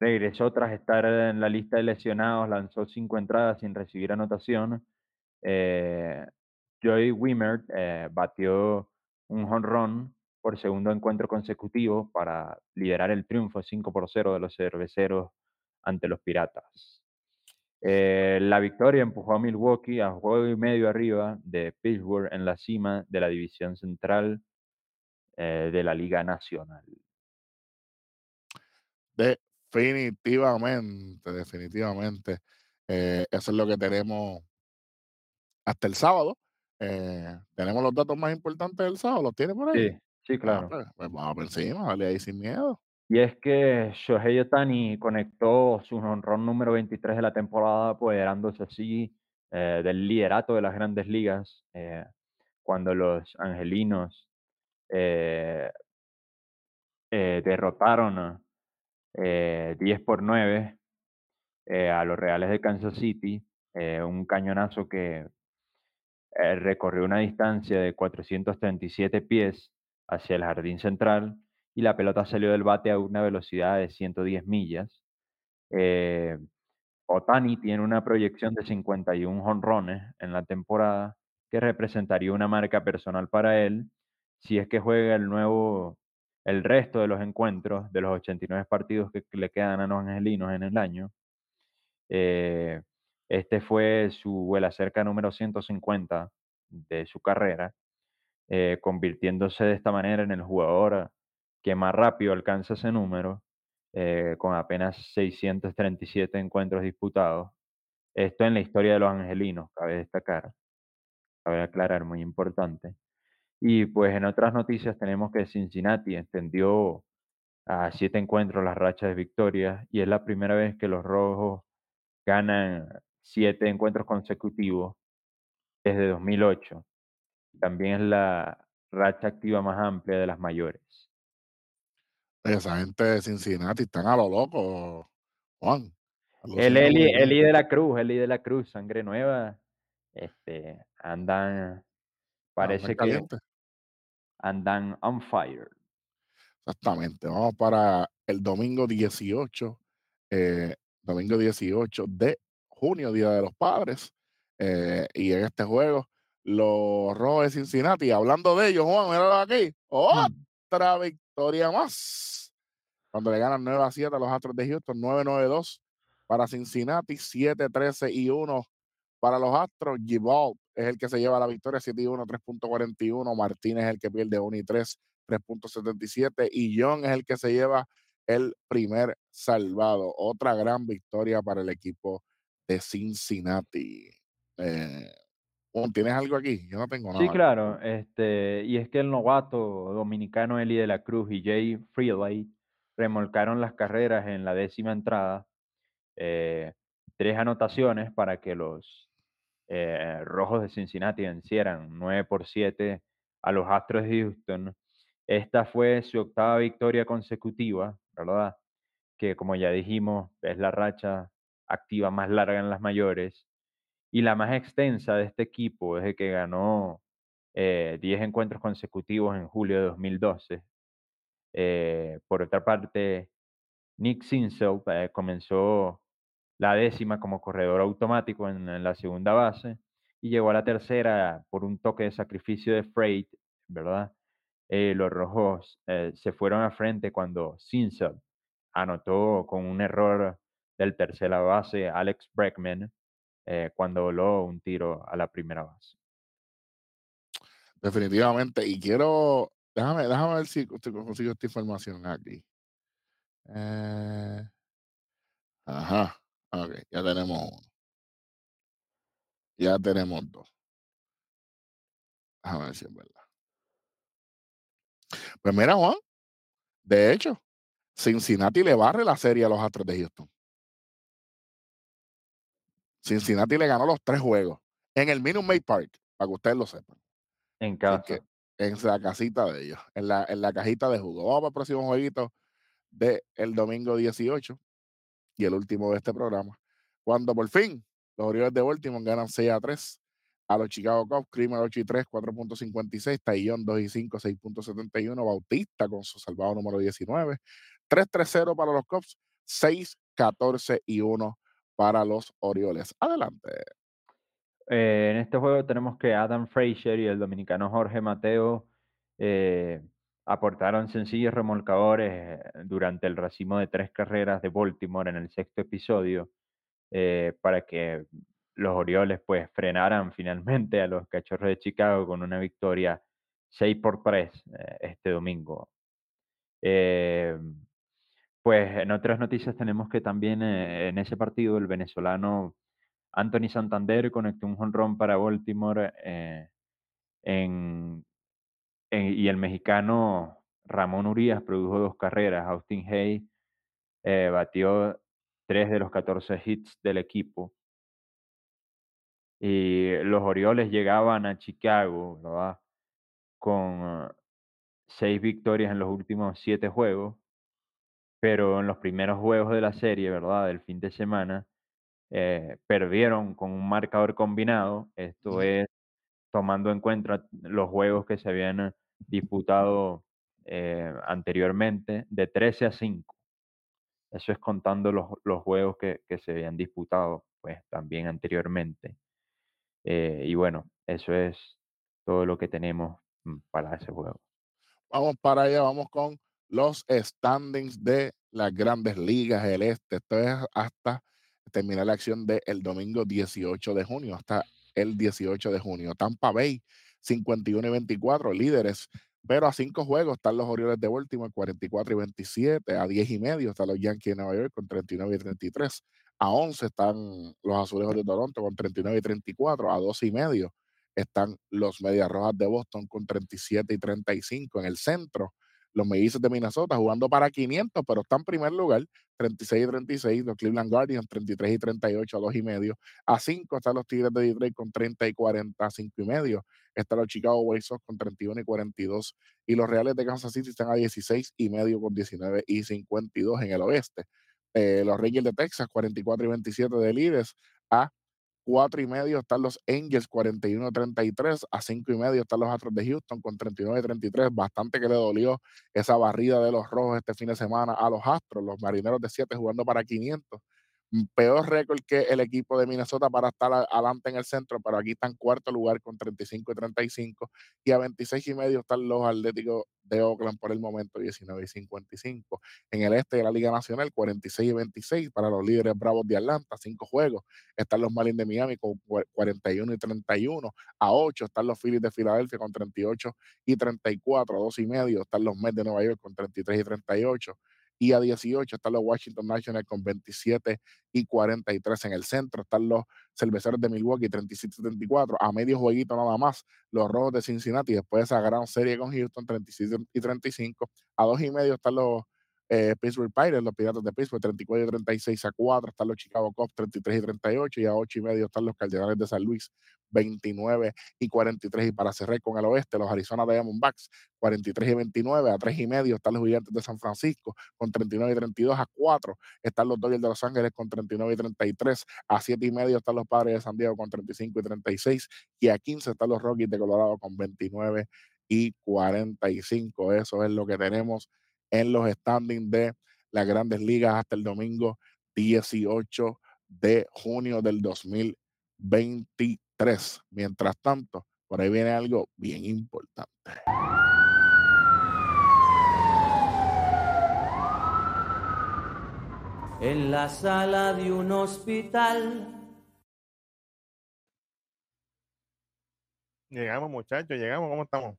regresó tras estar en la lista de lesionados, lanzó cinco entradas sin recibir anotación. Eh, Joey Wimmer eh, batió un jonrón por segundo encuentro consecutivo para liderar el triunfo 5 por 0 de los cerveceros ante los Piratas. Eh, la victoria empujó a Milwaukee a juego y medio arriba de Pittsburgh en la cima de la división central eh, de la Liga Nacional. Definitivamente, definitivamente. Eh, eso es lo que tenemos hasta el sábado. Eh, tenemos los datos más importantes del sábado, ¿los tiene por ahí? Sí, sí, Ah, claro. pues, pues vamos por encima, dale ahí sin miedo. Y es que Shohei Ohtani conectó su honrón número 23 de la temporada, apoderándose así eh, del liderato de las grandes ligas, eh, cuando los angelinos eh, eh, derrotaron eh, 10 por 9 eh, a los Reales de Kansas City, eh, un cañonazo que eh, recorrió una distancia de 437 pies hacia el jardín central y la pelota salió del bate a una velocidad de 110 millas. Eh, Otani tiene una proyección de 51 jonrones en la temporada, que representaría una marca personal para él si es que juega el nuevo, el resto de los encuentros de los 89 partidos que le quedan a los angelinos en el año. Eh, este fue su vuela cerca número 150 de su carrera, eh, convirtiéndose de esta manera en el jugador que más rápido alcanza ese número, eh, con apenas 637 encuentros disputados. Esto en la historia de los angelinos, cabe destacar, cabe aclarar, muy importante. Y pues en otras noticias tenemos que Cincinnati extendió a siete encuentros las rachas de victorias y es la primera vez que los rojos ganan siete encuentros consecutivos desde 2008. También es la racha activa más amplia de las mayores. Esa gente de Cincinnati están a lo loco, Juan. El Eli. Eli de la Cruz, Eli de la Cruz, sangre nueva, Este, andan, andan parece que. Andan on fire. Exactamente. Vamos para el domingo 18, eh, domingo 18 de junio, Día de los Padres. eh, y en este juego, los Rojos de Cincinnati, hablando de ellos, Juan, míralo aquí. Mm. Otra victoria más. Cuando le ganan 9 a 7 a los Astros de Houston, 9-9-2 para Cincinnati, 7-13 y 1 para los Astros. Gibault es el que se lleva la victoria, 7 y 1, 3.41. Martínez es el que pierde 1 y 3, 3.77. Y John es el que se lleva el primer salvado. Otra gran victoria para el equipo de Cincinnati. Eh, ¿Tienes algo aquí? Yo no tengo nada. Sí, claro. Este, y es que el novato dominicano Eli de la Cruz y Jay Freeley remolcaron las carreras en la décima entrada. eh, tres anotaciones para que los eh, Rojos de Cincinnati vencieran 9 por 7 a los Astros de Houston. Esta fue su octava victoria consecutiva, ¿verdad? Que como ya dijimos, es la racha activa más larga en las mayores y la más extensa de este equipo desde que ganó eh, 10 encuentros consecutivos en julio de 2012. Eh, por otra parte, Nick Sinsel eh, comenzó la décima como corredor automático en, la segunda base y llegó a la tercera por un toque de sacrificio de Freight, ¿verdad? Eh, los rojos eh, se fueron a frente cuando Sinsel anotó con un error del tercera base Alex Breckman eh, cuando voló un tiro a la primera base. Definitivamente. Y quiero, déjame, déjame ver si si consigo esta información aquí. Eh, ajá. Ok, ya tenemos uno. Ya tenemos dos. Déjame ver si es verdad. Pues mira, Juan, de hecho, Cincinnati le barre la serie a los Astros de Houston. Cincinnati le ganó los tres juegos en el Minute Maid Park, para que ustedes lo sepan. En casa. que en la casita de ellos, en la, en la cajita de jugo. Vamos para el próximo jueguito del el domingo 18 y el último de este programa. Cuando por fin los Orioles de Baltimore ganan 6 a 3 a los Chicago Cubs, Creamer 8 y 3, 4.56, Taillon 2 y 5, 6.71, Bautista con su salvado número 19, 3-3-0 para los Cubs, 6, 14 y 1 para los Orioles. Adelante. Eh, en este juego tenemos que Adam Frazier y el dominicano Jorge Mateo eh, aportaron sencillos remolcadores eh, durante el racimo de tres carreras de Baltimore en el sexto episodio eh, para que los Orioles pues frenaran finalmente a los Cachorros de Chicago con una victoria 6 por 3 eh, este domingo. Pues en otras noticias tenemos que también en ese partido el venezolano Anthony Santander conectó un jonrón para Baltimore en, en- y el mexicano Ramón Urias produjo dos carreras. Austin Hay eh, batió tres de los 14 hits del equipo. Y los Orioles llegaban a Chicago, ¿verdad? Con eh, seis victorias en los últimos siete juegos, pero en los primeros juegos de la serie, ¿verdad? Del fin de semana, eh, perdieron con un marcador combinado. Esto es tomando en cuenta los juegos que se habían eh, disputado eh, anteriormente, de 13 a 5. Eso es contando los, los juegos que, que se habían disputado pues, también anteriormente. Eh, y bueno, eso es todo lo que tenemos mm, para ese juego. Vamos para allá, vamos con los standings de las grandes ligas del este. Esto es hasta terminar la acción del domingo 18 de junio, hasta el 18 de junio. Tampa Bay, 51 y 24, líderes, pero a cinco juegos están los Orioles de Baltimore, 44 y 27, a 10 y medio están los Yankees de Nueva York con 39 y 33, a 11 están los Azulejos de Toronto con 39 y 34, a 12 y medio están los Medias Rojas de Boston con 37 y 35 en el centro. Los Mellizos de Minnesota jugando para 500, pero están en primer lugar, 36 y 36. Los Cleveland Guardians, 33 y 38 a 2 y medio. A 5 están los Tigres de Detroit con 30 y 40 a 5 y medio. Están los Chicago White Sox con 31 y 42. Y los Reales de Kansas City están a 16 y medio con 19 y 52 en el oeste. Eh, los Rangers de Texas, 44 y 27 de líderes a 4 y medio están los Angels 41-33, a 5 y medio están los Astros de Houston con 39-33, bastante que le dolió esa barrida de los rojos este fin de semana a los Astros, los Marineros de 7 jugando para 500 peor récord que el equipo de Minnesota para estar adelante en el centro, pero aquí está en cuarto lugar con 35 y 35 y a 26 y medio están los Atléticos de Oakland por el momento 19 y 55. En el este de la Liga Nacional 46 y 26 para los líderes Bravos de Atlanta, cinco juegos. Están los Marlins de Miami con 41 y 31, a 8 están los Phillies de Filadelfia con 38 y 34, a 2 y medio están los Mets de Nueva York con 33 y 38 y a 18 están los Washington Nationals con 27 y 43 en el centro. Están los cerveceros de Milwaukee 37 y 34, a medio jueguito nada más. Los rojos de Cincinnati después de esa gran serie con Houston 37 y 35. A dos y medio están los eh, Pittsburgh Pirates, los Piratas de Pittsburgh, 34 y 36 a 4, están los Chicago Cubs, 33 y 38, y a 8 y medio están los Cardenales de San Luis, 29 y 43, y para cerrar con el oeste, los Arizona Diamondbacks, 43 y 29, a 3 y medio están los Gigantes de San Francisco, con 39 y 32, a 4 están los Dodgers de Los Ángeles con 39 y 33, a 7 y medio están los Padres de San Diego con 35 y 36, y a 15 están los Rockies de Colorado con 29 y 45. Eso es lo que tenemos en los standings de las grandes ligas hasta el domingo 18 de junio del 2023. Mientras tanto, por ahí viene algo bien importante. En la sala de un hospital. Llegamos, muchachos, llegamos, ¿cómo estamos?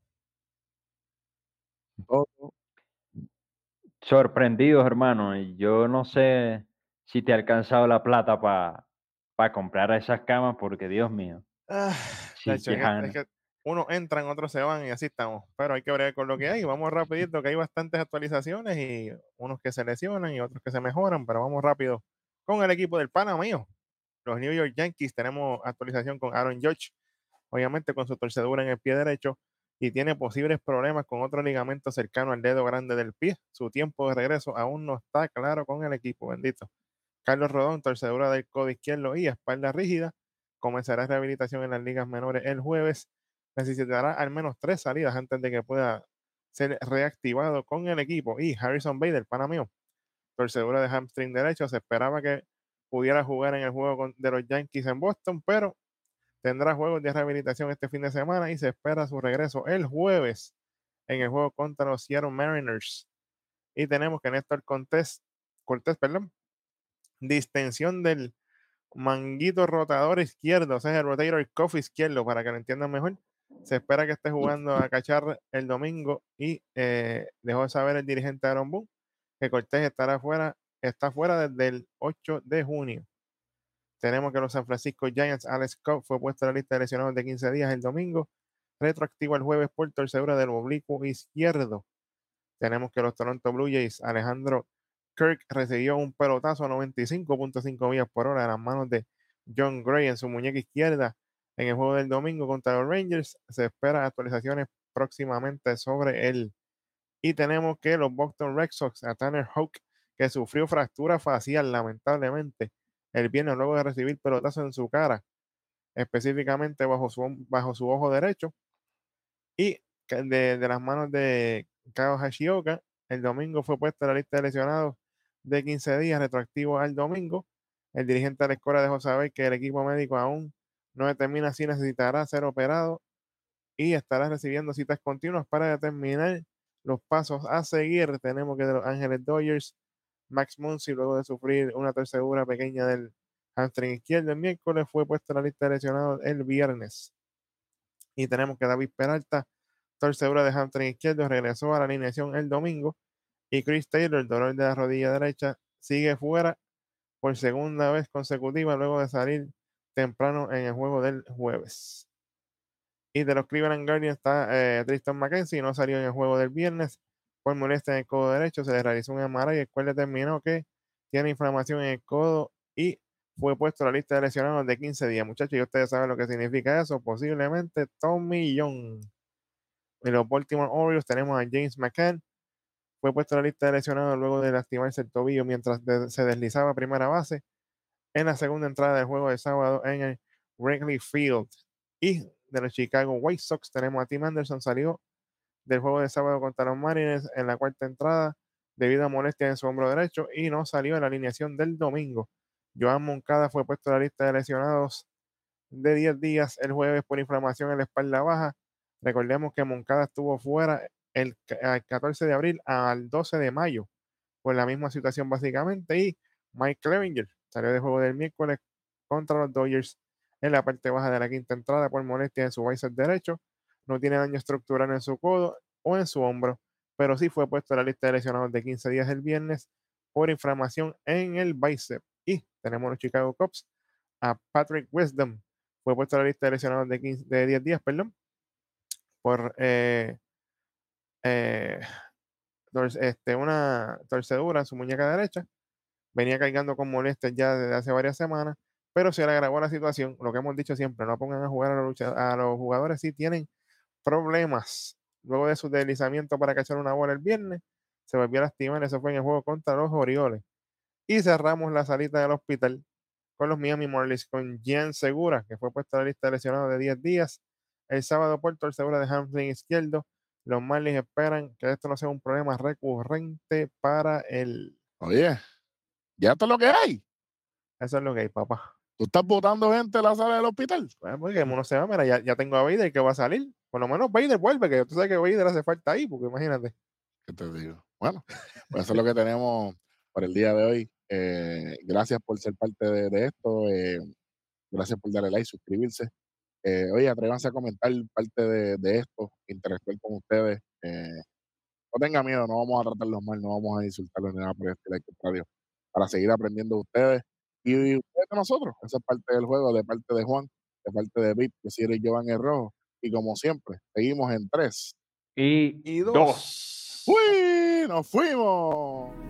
Sorprendidos, hermano. Yo no sé si te ha alcanzado la plata para comprar esas camas, porque Dios mío. Ah, uno entran, otros se van y así estamos. Pero hay que ver con lo que hay. Vamos rapidito, que hay bastantes actualizaciones y unos que se lesionan y otros que se mejoran, pero vamos rápido con el equipo del pana mío. Los New York Yankees tenemos actualización con Aaron Judge, obviamente con su torcedura en el pie derecho y tiene posibles problemas con otro ligamento cercano al dedo grande del pie. Su tiempo de regreso aún no está claro con el equipo, bendito. Carlos Rodón, torcedura del codo izquierdo y espalda rígida, comenzará rehabilitación en las ligas menores el jueves. Necesitará al menos tres salidas antes de que pueda ser reactivado con el equipo. Y Harrison Bader, panameo, torcedura de hamstring derecho, se esperaba que pudiera jugar en el juego de los Yankees en Boston, pero tendrá juegos de rehabilitación este fin de semana y se espera su regreso el jueves en el juego contra los Seattle Mariners. Y tenemos que Néstor Cortés, Cortés, perdón, distensión del manguito rotador izquierdo, o sea, el rotator cuff izquierdo, para que lo entiendan mejor. Se espera que esté jugando a cachar el domingo y eh, dejó de saber el dirigente Aaron Boone que Cortés estará fuera, está fuera desde el 8 de junio. Tenemos que los San Francisco Giants, Alex Cobb fue puesto en la lista de lesionados de 15 días el domingo, retroactivo el jueves por torcedura del oblicuo izquierdo. Tenemos que los Toronto Blue Jays, Alejandro Kirk recibió un pelotazo a 95.5 millas por hora en las manos de John Gray en su muñeca izquierda en el juego del domingo contra los Rangers. Se esperan actualizaciones próximamente sobre él. Y tenemos que los Boston Red Sox, a Tanner Hawk, que sufrió fractura facial lamentablemente el viernes luego de recibir pelotazo en su cara, específicamente bajo su, bajo su ojo derecho. Y de, las manos de Kao Hashioka, el domingo fue puesto en la lista de lesionados de 15 días retroactivo al domingo. El dirigente de la escuela dejó saber que el equipo médico aún no determina si necesitará ser operado y estará recibiendo citas continuas para determinar los pasos a seguir. Tenemos que de los Ángeles Dodgers Max Muncy, luego de sufrir una torcedura pequeña del hamstring izquierdo el miércoles, fue puesto en la lista de lesionados el viernes. Y tenemos que David Peralta, torcedura de hamstring izquierdo, regresó a la alineación el domingo. Y Chris Taylor, el dolor de la rodilla derecha, sigue fuera por segunda vez consecutiva luego de salir temprano en el juego del jueves. Y de los Cleveland Guardians está eh, Tristan McKenzie, no salió en el juego del viernes por molestia en el codo derecho, se le realizó un MRI, el cual determinó que tiene inflamación en el codo y fue puesto a la lista de lesionados de 15 días. Muchachos, y ustedes saben lo que significa eso. Posiblemente Tommy Young. En los Baltimore Orioles tenemos a James McCann. Fue puesto a la lista de lesionados luego de lastimarse el tobillo mientras se deslizaba a primera base. En la segunda entrada del juego de sábado en el Wrigley Field. Y de los Chicago White Sox tenemos a Tim Anderson, salió del juego de sábado contra los Marines en la cuarta entrada debido a molestias en su hombro derecho y no salió en la alineación del domingo. Joan Moncada fue puesto en la lista de lesionados de 10 días el jueves por inflamación en la espalda baja. Recordemos que Moncada estuvo fuera el, 14 de abril al 12 de mayo por la misma situación básicamente y Mike Clevinger salió de juego del miércoles contra los Dodgers en la parte baja de la quinta entrada por molestia en su bíceps derecho. No tiene daño estructural en su codo o en su hombro, pero sí fue puesto en la lista de lesionados de 15 días el viernes por inflamación en el bíceps. Y tenemos los Chicago Cubs a Patrick Wisdom. Fue puesto en la lista de lesionados de, 15, de 10 días, perdón, por eh, eh, este, una torcedura en su muñeca derecha. Venía cargando con molestias ya desde hace varias semanas, pero se le agravó la situación. Lo que hemos dicho siempre, no pongan a jugar a los, a los jugadores si tienen problemas. Luego de su deslizamiento para cachar una bola el viernes, se volvió a lastimar. Eso fue en el juego contra los Orioles. Y cerramos la salita del hospital con los Miami Marlins con Gian Segura, que fue puesto a la lista de lesionados de 10 días. El sábado por Segura de hamstring izquierdo los Marlins esperan que esto no sea un problema recurrente para él. Oye, ya esto es lo que hay. Eso es lo que hay, papá. ¿Tú estás botando gente en la sala del hospital? Bueno, pues, porque uno se va, mira, ya, tengo a Vader que va a salir. Por lo menos Vader vuelve, que tú sabes que Vader hace falta ahí, porque imagínate. ¿Qué te digo? Bueno, pues eso es lo que tenemos por el día de hoy. Eh, gracias por ser parte de, esto. Eh, gracias por darle like, suscribirse. Eh, oye, atrévanse a comentar parte de, esto, interactuar con ustedes. Eh, no tenga miedo, no vamos a tratarlos mal, no vamos a insultarlos ni nada por el estilo, para seguir aprendiendo de ustedes y, ustedes de nosotros. Esa es parte del juego, de parte de Juan, de parte de Vic, de Ciro y Jovan el Rojo. Y como siempre, seguimos en tres y, dos. ¡Uy! ¡Nos fuimos!